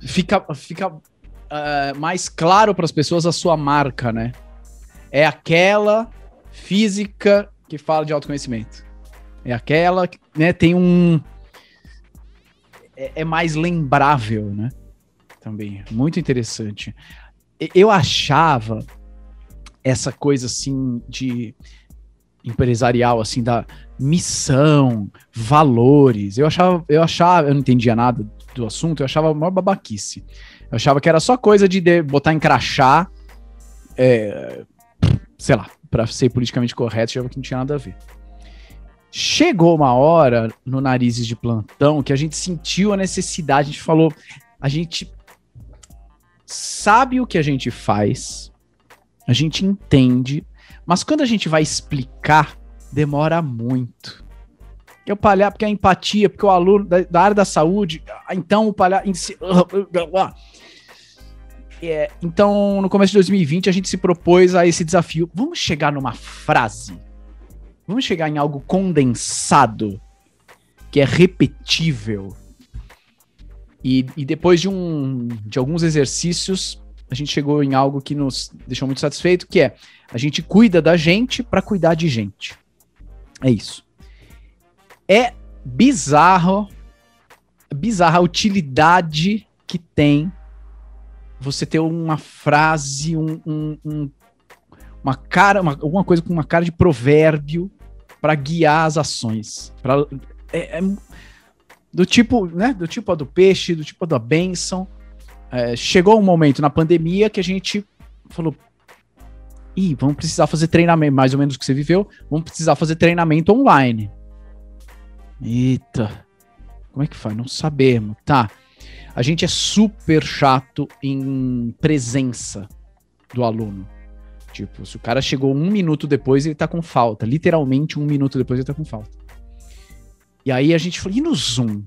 Fica, fica uh, mais claro para as pessoas a sua marca, né? É aquela física que fala de autoconhecimento. É aquela, né? Tem um. É, é mais lembrável, né? Também. Muito interessante. Eu achava essa coisa assim de empresarial, assim, da missão, valores. Eu achava, eu achava, eu não entendia nada do assunto, eu achava uma babaquice. Eu achava que era só coisa de, de botar em crachá, é, sei lá, para ser politicamente correto, achava que não tinha nada a ver. Chegou uma hora no Narizes de Plantão que a gente sentiu a necessidade, a gente falou, a gente sabe o que a gente faz, a gente entende, mas quando a gente vai explicar, demora muito. Porque o palhaço, porque a empatia, porque o aluno da, da área da saúde, então o palhaço. É, então, no começo de 2020, a gente se propôs a esse desafio. Vamos chegar numa frase? Vamos chegar em algo condensado, que é repetível. E, e depois de, um, de alguns exercícios, a gente chegou em algo que nos deixou muito satisfeito, que é a gente cuida da gente para cuidar de gente. É isso. É bizarro, bizarra a utilidade que tem você ter uma frase, um, um, um uma cara, uma, alguma coisa com uma cara de provérbio para guiar as ações. Pra, é, é, do tipo, né? Do tipo a do peixe, do tipo a da bênção. É, chegou um momento na pandemia que a gente falou: Ih, vamos precisar fazer treinamento, mais ou menos o que você viveu, vamos precisar fazer treinamento online. Eita, como é que faz? Não sabemos. Tá. A gente é super chato em presença do aluno. Tipo, se o cara chegou um minuto depois, ele tá com falta. Literalmente um minuto depois, ele tá com falta. E aí a gente falou, e no Zoom?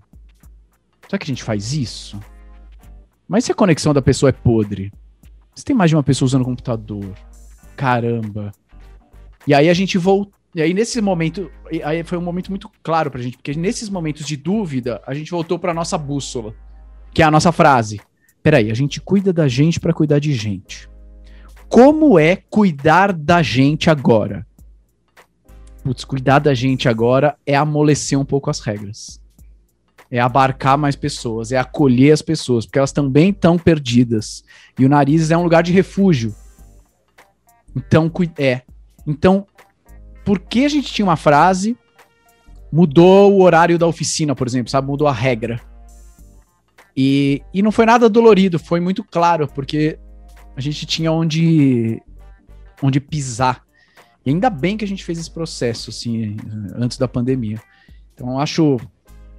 Será que a gente faz isso? Mas se a conexão da pessoa é podre? Se tem mais de uma pessoa usando o computador? Caramba. E aí a gente voltou. E aí, nesse momento, aí foi um momento muito claro pra gente, porque nesses momentos de dúvida, a gente voltou pra nossa bússola, que é a nossa frase. Peraí, a gente cuida da gente para cuidar de gente. Como é cuidar da gente agora? Putz, cuidar da gente agora é amolecer um pouco as regras. É abarcar mais pessoas, é acolher as pessoas, porque elas também estão perdidas. E o nariz é um lugar de refúgio. Então, é. Então, porque a gente tinha uma frase, mudou o horário da oficina, por exemplo, sabe? Mudou a regra. E, e não foi nada dolorido, foi muito claro, porque a gente tinha onde, onde pisar. E ainda bem que a gente fez esse processo, assim, antes da pandemia. Então, acho,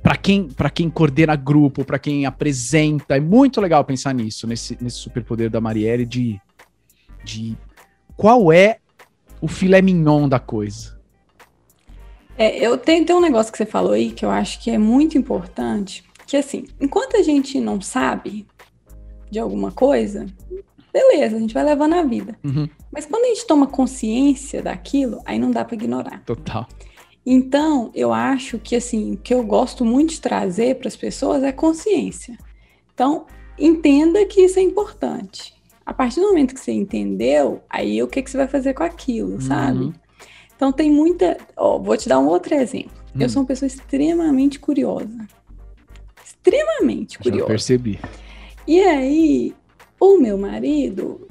para quem, quem coordena grupo, para quem apresenta, é muito legal pensar nisso, nesse, nesse superpoder da Marielle de, de qual é o filé mignon da coisa? É, eu tenho, tem um negócio que você falou aí que eu acho que é muito importante, que assim, enquanto a gente não sabe de alguma coisa, beleza, a gente vai levando a vida. Uhum. Mas quando a gente toma consciência daquilo, aí não dá para ignorar. Total. Então, eu acho que assim, o que eu gosto muito de trazer para as pessoas é consciência. Então, entenda que isso é importante. A partir do momento que você entendeu, aí o que, que você vai fazer com aquilo, uhum. sabe? Então tem muita. Ó, vou te dar um outro exemplo. Uhum. Eu hum. sou uma pessoa extremamente curiosa. Extremamente curiosa. Já percebi. E aí, o meu marido,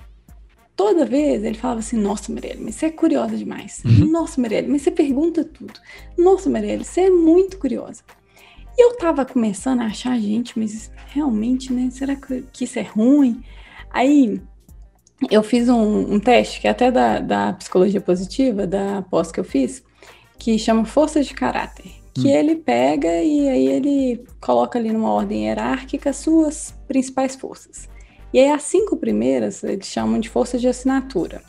toda vez ele falava assim: Nossa, Marielle, mas você é curiosa demais. Uhum. Nossa, Marielle, mas você pergunta tudo. Nossa, Marielle, você é muito curiosa. E eu tava começando a achar, gente, mas realmente, né? Será que isso é ruim? Aí eu fiz um, um teste, que é até da, da psicologia positiva, da pós que eu fiz, que chama Forças de Caráter, que hum. ele pega e aí ele coloca ali numa ordem hierárquica as suas principais forças. E aí as cinco primeiras eles chamam de forças de assinatura.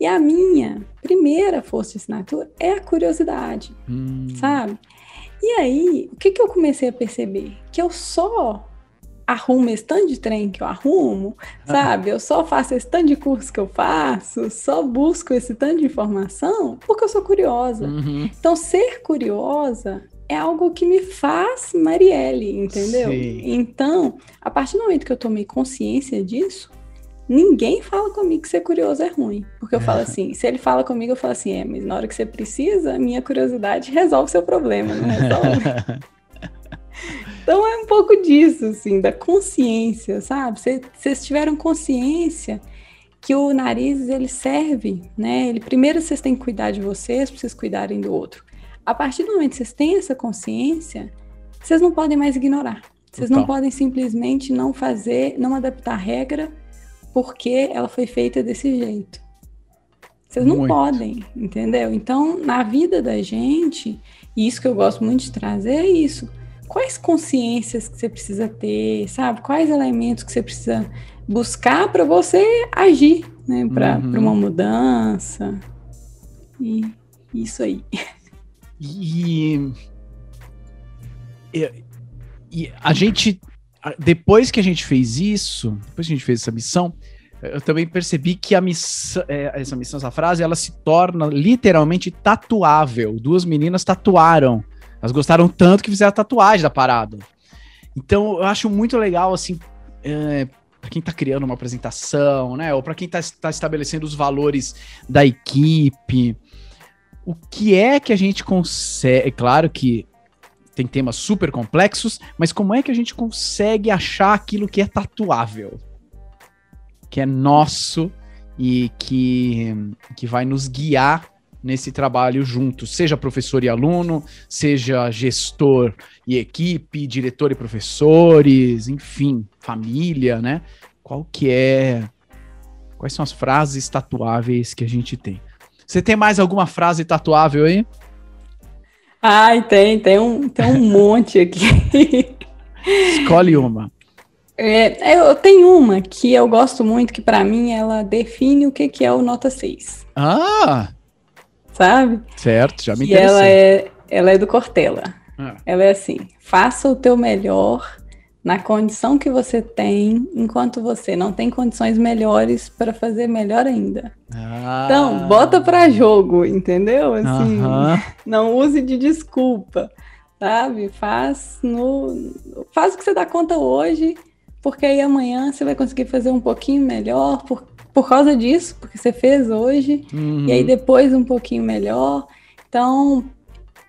E a minha primeira força de assinatura é a curiosidade, hum. sabe? E aí, o que, que eu comecei a perceber? Que eu só arrumo esse tanto de trem que eu arrumo, sabe? Eu só faço esse tanto de curso que eu faço, só busco esse tanto de informação porque eu sou curiosa. Uhum. Então, ser curiosa é algo que me faz Marielle, entendeu? Sim. Então, a partir do momento que eu tomei consciência disso, ninguém fala comigo que ser curioso é ruim. Porque eu falo assim, se ele fala comigo, eu falo assim, é, mas na hora que você precisa, a minha curiosidade resolve seu problema, não resolve. Então é um pouco disso, assim, da consciência, sabe? Vocês tiveram consciência que o nariz ele serve, né? Ele primeiro vocês têm que cuidar de vocês, para vocês cuidarem do outro. A partir do momento que vocês têm essa consciência, vocês não podem mais ignorar. Vocês não podem simplesmente não fazer, não adaptar a regra porque ela foi feita desse jeito. Vocês não muito. podem, entendeu? Então, na vida da gente, e isso que eu gosto muito de trazer é isso quais consciências que você precisa ter, sabe? Quais elementos que você precisa buscar para você agir, né? Para uhum. uma mudança. E isso aí. E, e, e a gente, depois que a gente fez isso, depois que a gente fez essa missão, eu também percebi que a missão, é, essa missão, essa frase, ela se torna literalmente tatuável. Duas meninas tatuaram elas gostaram tanto que fizeram a tatuagem da parada. Então, eu acho muito legal, assim, é, para quem está criando uma apresentação, né? Ou para quem está tá estabelecendo os valores da equipe. O que é que a gente consegue. É claro que tem temas super complexos, mas como é que a gente consegue achar aquilo que é tatuável? Que é nosso e que, que vai nos guiar nesse trabalho juntos, seja professor e aluno, seja gestor e equipe, diretor e professores, enfim, família, né? Qual que é quais são as frases tatuáveis que a gente tem? Você tem mais alguma frase tatuável aí? Ai, tem, tem um, tem um monte aqui. Escolhe uma. É, eu tenho uma que eu gosto muito, que para mim ela define o que, que é o nota 6. Ah! Sabe? Certo, já me interessei. E ela é, ela é do Cortella. Ah. Ela é assim: faça o teu melhor na condição que você tem, enquanto você não tem condições melhores para fazer melhor ainda. Ah. Então, bota para jogo, entendeu? Assim, não use de desculpa, sabe? Faz no faz o que você dá conta hoje, porque aí amanhã você vai conseguir fazer um pouquinho melhor, por, por causa disso, porque você fez hoje, uhum. e aí depois um pouquinho melhor. Então,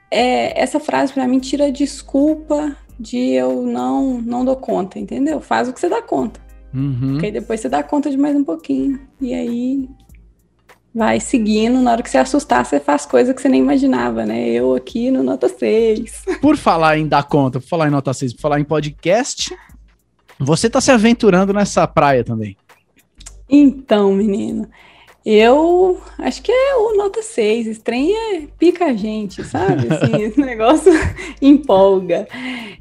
é, essa frase para mim tira a desculpa de eu não não dou conta, entendeu? Faz o que você dá conta. Uhum. Porque aí depois você dá conta de mais um pouquinho. E aí vai seguindo, na hora que você assustar, você faz coisa que você nem imaginava, né? Eu aqui no Nota 6. Por falar em dar conta, por falar em Nota 6, por falar em podcast, você está se aventurando nessa praia também. Então, menino, eu acho que é o nota 6. Estranha pica a gente, sabe? Assim, esse negócio empolga.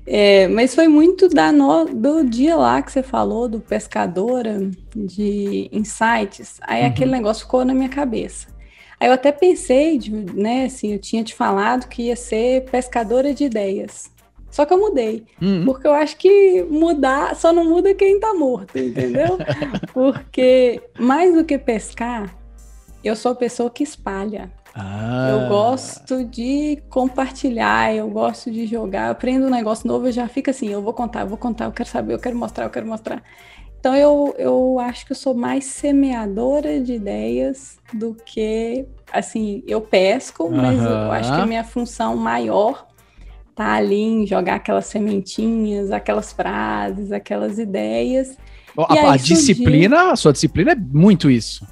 É, mas foi muito da no, do dia lá que você falou, do pescadora de insights. Aí uhum. aquele negócio ficou na minha cabeça. Aí eu até pensei, de, né, assim, eu tinha te falado que ia ser pescadora de ideias. Só que eu mudei. Uhum. Porque eu acho que mudar só não muda quem tá morto, entendeu? porque mais do que pescar, eu sou a pessoa que espalha. Ah. Eu gosto de compartilhar, eu gosto de jogar. Eu aprendo um negócio novo, eu já fico assim, eu vou contar, eu vou contar, eu quero saber, eu quero mostrar, eu quero mostrar. Então eu, eu acho que eu sou mais semeadora de ideias do que assim, eu pesco, uhum. mas eu acho que a minha função maior tá ali em jogar aquelas sementinhas, aquelas frases, aquelas ideias. A, a disciplina, a sua disciplina é muito isso.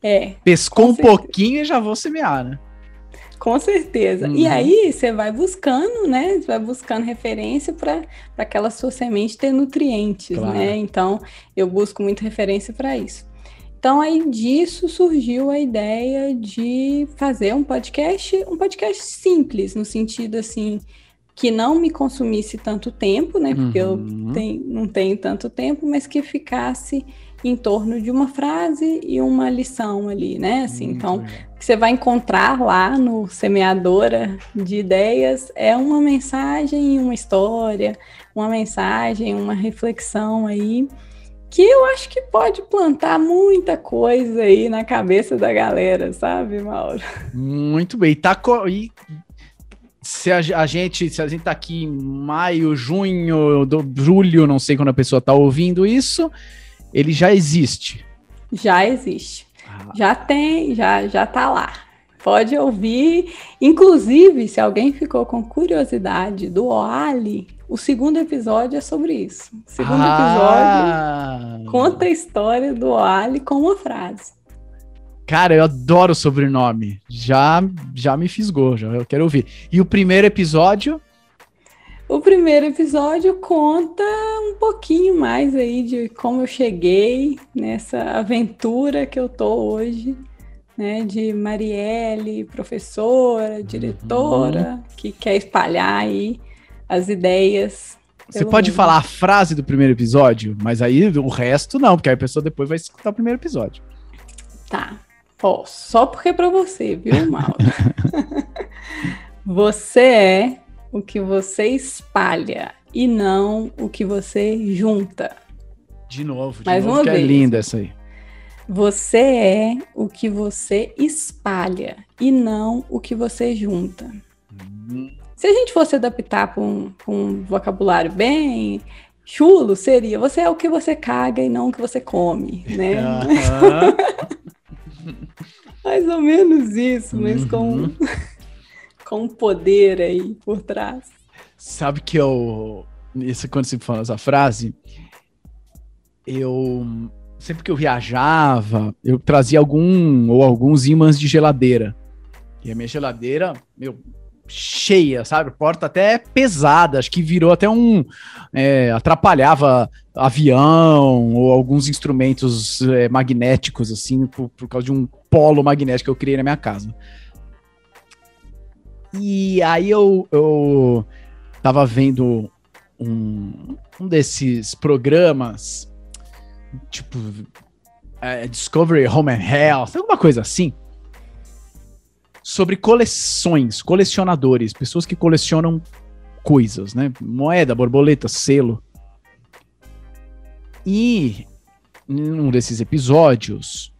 É. Pescou um certeza. pouquinho e já vou semear, né? Com certeza. Uhum. E aí você vai buscando, né? Você vai buscando referência para aquela sua semente ter nutrientes, claro. né? Então eu busco muito referência para isso. Então aí disso surgiu a ideia de fazer um podcast, um podcast simples, no sentido assim, que não me consumisse tanto tempo, né? Porque uhum. eu tenho, não tenho tanto tempo, mas que ficasse em torno de uma frase e uma lição ali, né? Assim, então, o que você vai encontrar lá no Semeadora de Ideias é uma mensagem, uma história, uma mensagem, uma reflexão aí que eu acho que pode plantar muita coisa aí na cabeça da galera, sabe, Mauro? Muito bem. Tá co... e se a, a, gente, se a gente tá aqui em maio, junho, do, julho, não sei quando a pessoa tá ouvindo isso, ele já existe. Já existe. Ah. Já tem, já já tá lá. Pode ouvir. Inclusive, se alguém ficou com curiosidade do Oali, o segundo episódio é sobre isso. O segundo ah. episódio conta a história do Ali com uma frase. Cara, eu adoro o sobrenome. Já, já me fisgou, já eu quero ouvir. E o primeiro episódio? O primeiro episódio conta um pouquinho mais aí de como eu cheguei nessa aventura que eu tô hoje, né? De Marielle, professora, diretora, uhum. que quer espalhar aí as ideias. Você pode mundo. falar a frase do primeiro episódio, mas aí o resto não, porque aí a pessoa depois vai escutar o primeiro episódio. Tá. Posso, só porque é pra você, viu, Mauro? você é o que você espalha e não o que você junta. De novo, de Mais novo, uma que é vez. é linda essa aí. Você é o que você espalha e não o que você junta. Hum. Se a gente fosse adaptar para um, um, vocabulário bem chulo, seria você é o que você caga e não o que você come, né? Mais ou menos isso, mas uhum. com, com poder aí por trás. Sabe que eu. Isso, quando você fala essa frase, eu. Sempre que eu viajava, eu trazia algum ou alguns ímãs de geladeira. E a minha geladeira, meu, cheia, sabe? Porta até pesada, acho que virou até um. É, atrapalhava avião ou alguns instrumentos é, magnéticos, assim, por, por, causa de um polo magnético que eu criei na minha casa. E aí eu, eu tava vendo um, um desses programas, tipo. É, Discovery Home and Health, alguma coisa assim sobre coleções, colecionadores, pessoas que colecionam coisas, né? Moeda, borboleta, selo. E num desses episódios,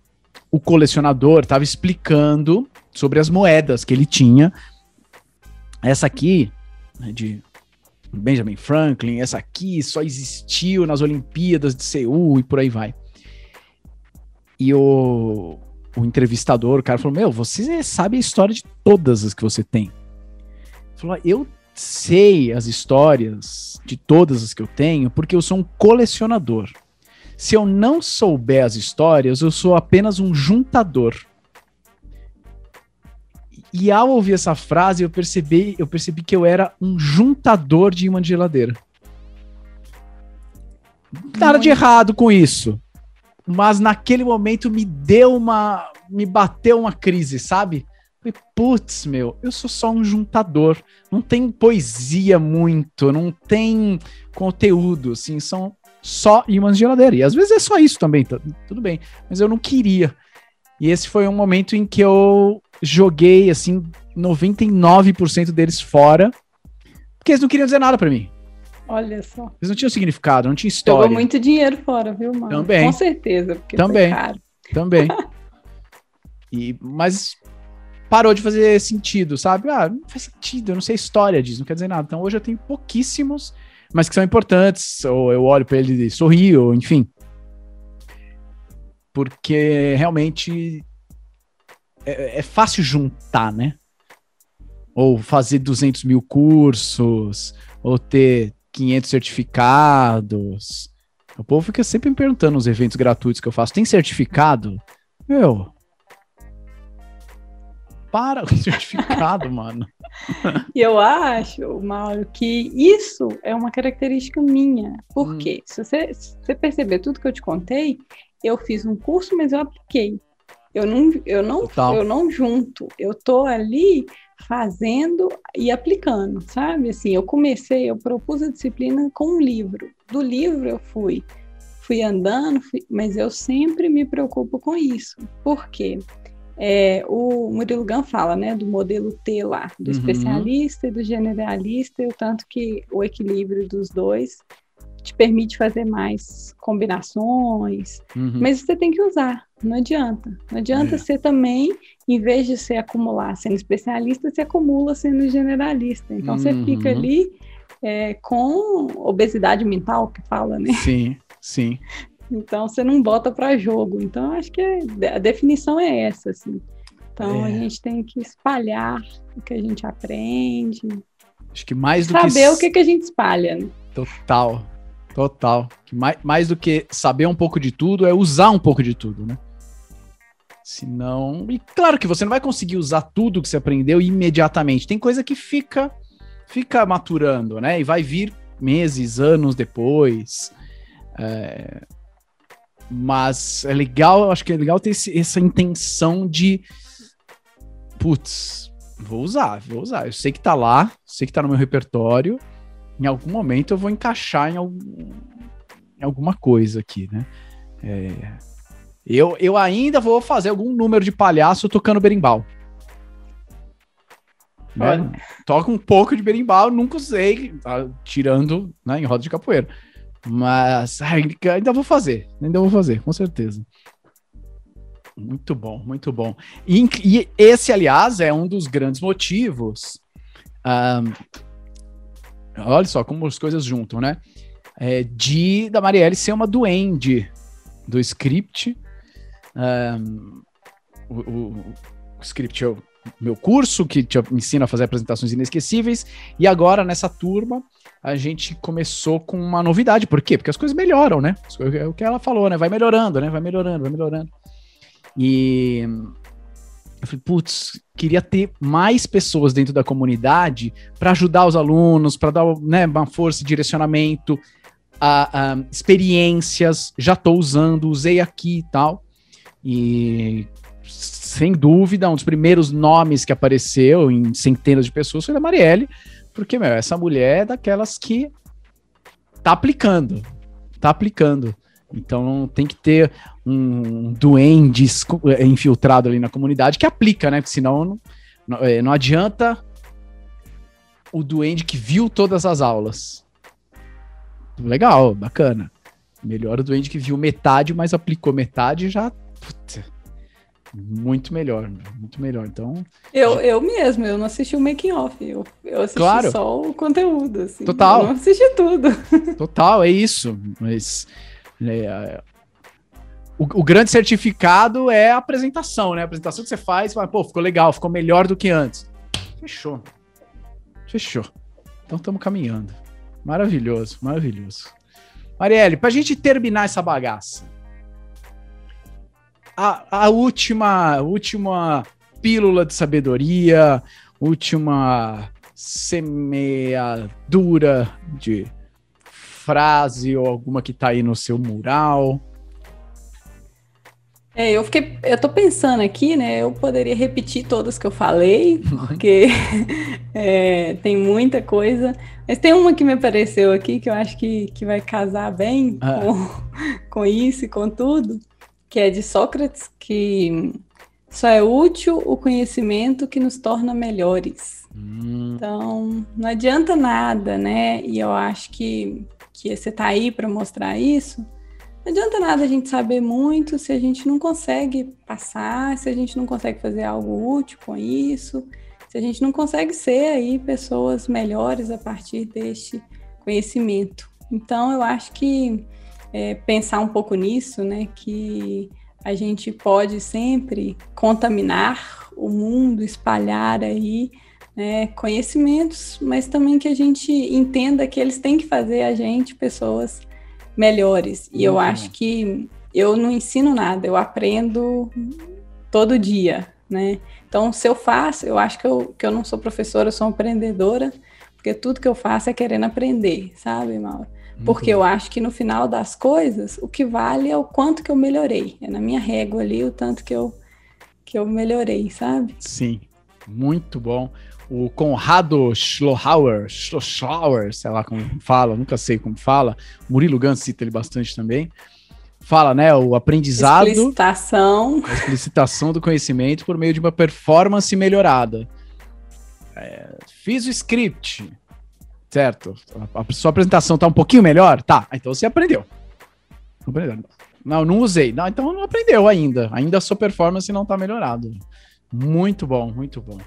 o colecionador estava explicando sobre as moedas que ele tinha. Essa aqui, né, de Benjamin Franklin, essa aqui só existiu nas Olimpíadas de Seul e por aí vai. E o, o entrevistador, o cara falou: Meu, você sabe a história de todas as que você tem. Ele falou: Eu sei as histórias de todas as que eu tenho porque eu sou um colecionador. Se eu não souber as histórias, eu sou apenas um juntador. E ao ouvir essa frase, eu percebi, eu percebi que eu era um juntador de imã de geladeira. Nada de errado com isso mas naquele momento me deu uma. me bateu uma crise, sabe? Putz, meu, eu sou só um juntador. Não tem poesia muito, não tem conteúdo, assim, são só imãs de geladeira. E às vezes é só isso também, tá, tudo bem. Mas eu não queria. E esse foi um momento em que eu joguei, assim, 99% deles fora, porque eles não queriam dizer nada para mim. Olha só. Eles não tinham significado, não tinha história. Jogou muito dinheiro fora, viu, mano? Também. Com certeza, porque Também. caro. Também. e, mas parou de fazer sentido, sabe? Ah, não faz sentido, eu não sei a história disso, não quer dizer nada. Então hoje eu tenho pouquíssimos, mas que são importantes, ou eu olho para ele e sorrio, ou enfim. Porque realmente é, é fácil juntar, né? Ou fazer 200 mil cursos, ou ter 500 certificados. O povo fica sempre me perguntando nos eventos gratuitos que eu faço: tem certificado? Meu. Para com certificado, mano. E eu acho, Mauro, que isso é uma característica minha. Por hum. quê? Se você, se você perceber tudo que eu te contei, eu fiz um curso, mas eu apliquei. Eu não, eu não, eu não junto. Eu tô ali fazendo e aplicando, sabe? Assim, eu comecei, eu propus a disciplina com um livro. Do livro eu fui, fui andando, fui, mas eu sempre me preocupo com isso. Por quê? É, o Murilo Gun fala, né, do modelo T lá, do uhum. especialista e do generalista, e o tanto que o equilíbrio dos dois te permite fazer mais combinações, uhum. mas você tem que usar, não adianta. Não adianta é. você também, em vez de você acumular sendo especialista, você acumula sendo generalista. Então uhum. você fica ali é, com obesidade mental, que fala, né? Sim, sim. Então você não bota para jogo. Então acho que é, a definição é essa, assim. Então é. a gente tem que espalhar o que a gente aprende. Acho que mais do saber que saber o que, que a gente espalha. Né? Total, total. Mais, mais do que saber um pouco de tudo é usar um pouco de tudo, né? Senão, e claro que você não vai conseguir usar tudo que você aprendeu imediatamente. Tem coisa que fica fica maturando, né? E vai vir meses, anos depois. É, mas é legal, acho que é legal ter esse, essa intenção de. Putz, vou usar, vou usar. Eu sei que tá lá, sei que tá no meu repertório. Em algum momento eu vou encaixar em, algum, em alguma coisa aqui, né? É, eu, eu ainda vou fazer algum número de palhaço tocando berimbau. Né? Toca um pouco de berimbau, nunca usei, tá, tirando né, em roda de capoeira. Mas ainda vou fazer, ainda vou fazer, com certeza. Muito bom, muito bom. E, e esse, aliás, é um dos grandes motivos. Um, olha só como as coisas juntam, né? É, de da Marielle ser uma duende do script. Um, o, o, o script é o meu curso, que te ensina a fazer apresentações inesquecíveis, e agora nessa turma a gente começou com uma novidade. Por quê? Porque as coisas melhoram, né? É o que ela falou, né? Vai melhorando, né? Vai melhorando, vai melhorando. E eu falei, putz, queria ter mais pessoas dentro da comunidade para ajudar os alunos, para dar né, uma força direcionamento, a, a, experiências. Já estou usando, usei aqui e tal. E sem dúvida, um dos primeiros nomes que apareceu em centenas de pessoas foi da Marielle, porque, meu, essa mulher é daquelas que tá aplicando. Tá aplicando. Então tem que ter um duende é, infiltrado ali na comunidade que aplica, né? Porque senão não, é, não adianta o duende que viu todas as aulas. Legal, bacana. Melhor o duende que viu metade, mas aplicou metade já. Puta, muito melhor, muito melhor. Então. Eu, eu mesmo, eu não assisti o making off, eu, eu assisti claro. só o conteúdo. Assim, Total. Eu não assisti tudo. Total, é isso. Mas. É, o, o, grande certificado é a apresentação, né? A apresentação que você faz, fala, pô, ficou legal, ficou melhor do que antes. Fechou. Fechou. Então estamos caminhando. Maravilhoso, maravilhoso. Marielle, para a gente terminar essa bagaça, a, a última, última pílula de sabedoria, última semeadura de frase ou alguma que tá aí no seu mural? É, eu fiquei, eu tô pensando aqui, né? Eu poderia repetir todas que eu falei, porque é, tem muita coisa. Mas tem uma que me apareceu aqui que eu acho que, que vai casar bem ah. com, com isso e com tudo, que é de Sócrates, que só é útil o conhecimento que nos torna melhores. Hum. Então, não adianta nada, né? E eu acho que, que você tá aí para mostrar isso. Não adianta nada a gente saber muito se a gente não consegue passar, se a gente não consegue fazer algo útil com isso, se a gente não consegue ser aí pessoas melhores a partir deste conhecimento. Então, eu acho que é, pensar um pouco nisso, né? Que a gente pode sempre contaminar o mundo, espalhar aí né, conhecimentos, mas também que a gente entenda que eles têm que fazer a gente pessoas melhores. E uhum. eu acho que eu não ensino nada, eu aprendo todo dia, né? Então, se eu faço, eu acho que eu, que eu não sou professora, eu sou empreendedora, porque tudo que eu faço é querendo aprender, sabe, Mauro? Porque eu acho que no final das coisas, o que vale é o quanto que eu melhorei. É na minha régua ali o tanto que eu, que eu melhorei, sabe? Sim, muito bom. O Conrado Schlohauer, Schlohauer, sei lá como fala, nunca sei como fala. Murilo Gans cita ele bastante também fala, né? O aprendizado. Explicitação. A explicitação do conhecimento por meio de uma performance melhorada. É, fiz o script, certo? A, a sua apresentação tá um pouquinho melhor? Tá, então você aprendeu. Aprendeu. Não, não usei. Não, então não aprendeu ainda. Ainda a sua performance não tá melhorada. Muito bom, muito bom.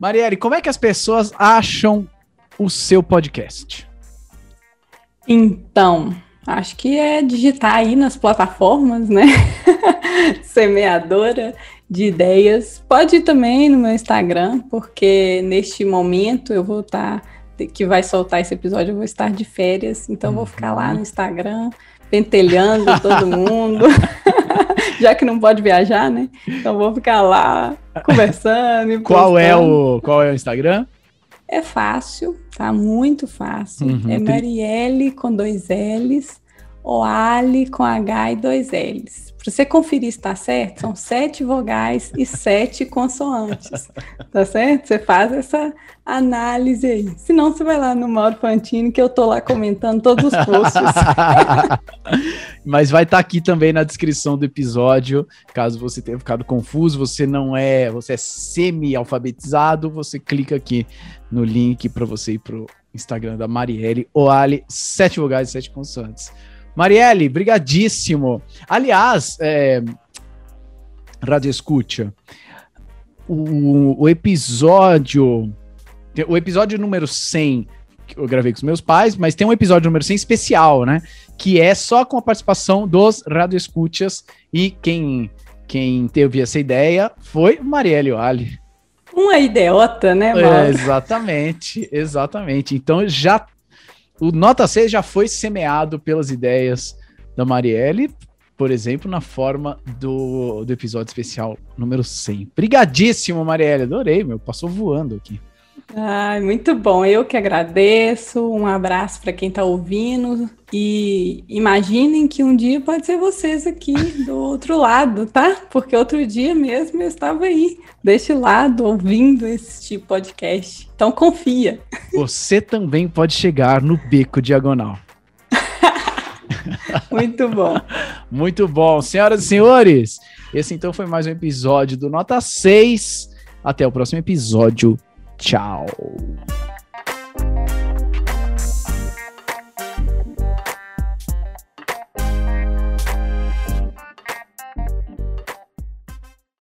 Marielle, como é que as pessoas acham o seu podcast? Então, Acho que é digitar aí nas plataformas, né? Semeadora de ideias. Pode ir também no meu Instagram, porque neste momento eu vou estar, tá, que vai soltar esse episódio, eu vou estar de férias, então vou ficar lá no Instagram, pentelhando todo mundo, já que não pode viajar, né? Então vou ficar lá conversando. qual é o qual é o Instagram? É fácil, tá? Muito fácil. Uhum, é Marielle com dois L's, Oali com H e dois L's. Para você conferir se está certo, são sete vogais e sete consoantes. Tá certo? Você faz essa análise aí. Se não, você vai lá no Mauro Fantini, que eu tô lá comentando todos os posts. Mas vai estar tá aqui também na descrição do episódio, caso você tenha ficado confuso, você não é, você é semi-alfabetizado, você clica aqui no link para você ir pro Instagram da Marielle Oali, sete vogais e sete consoantes. Marielle, brigadíssimo. Aliás, é, Rádio Escuta, o, o episódio, o episódio número 100 que eu gravei com os meus pais, mas tem um episódio número 100 especial, né? Que é só com a participação dos Rádio Escutas e quem, quem teve essa ideia foi Marielle Oali. Uma idiota, né, Mauro? É, exatamente, exatamente. Então já o Nota 6 já foi semeado pelas ideias da Marielle, por exemplo, na forma do, do episódio especial número 100. Brigadíssimo, Marielle, adorei, meu, passou voando aqui. Ai, muito bom. Eu que agradeço. Um abraço para quem está ouvindo. E imaginem que um dia pode ser vocês aqui do outro lado, tá? Porque outro dia mesmo eu estava aí, deste lado, ouvindo este podcast. Então confia. Você também pode chegar no beco diagonal. Muito bom. Muito bom. Senhoras e senhores, esse então foi mais um episódio do Nota 6. Até o próximo episódio. Tchau.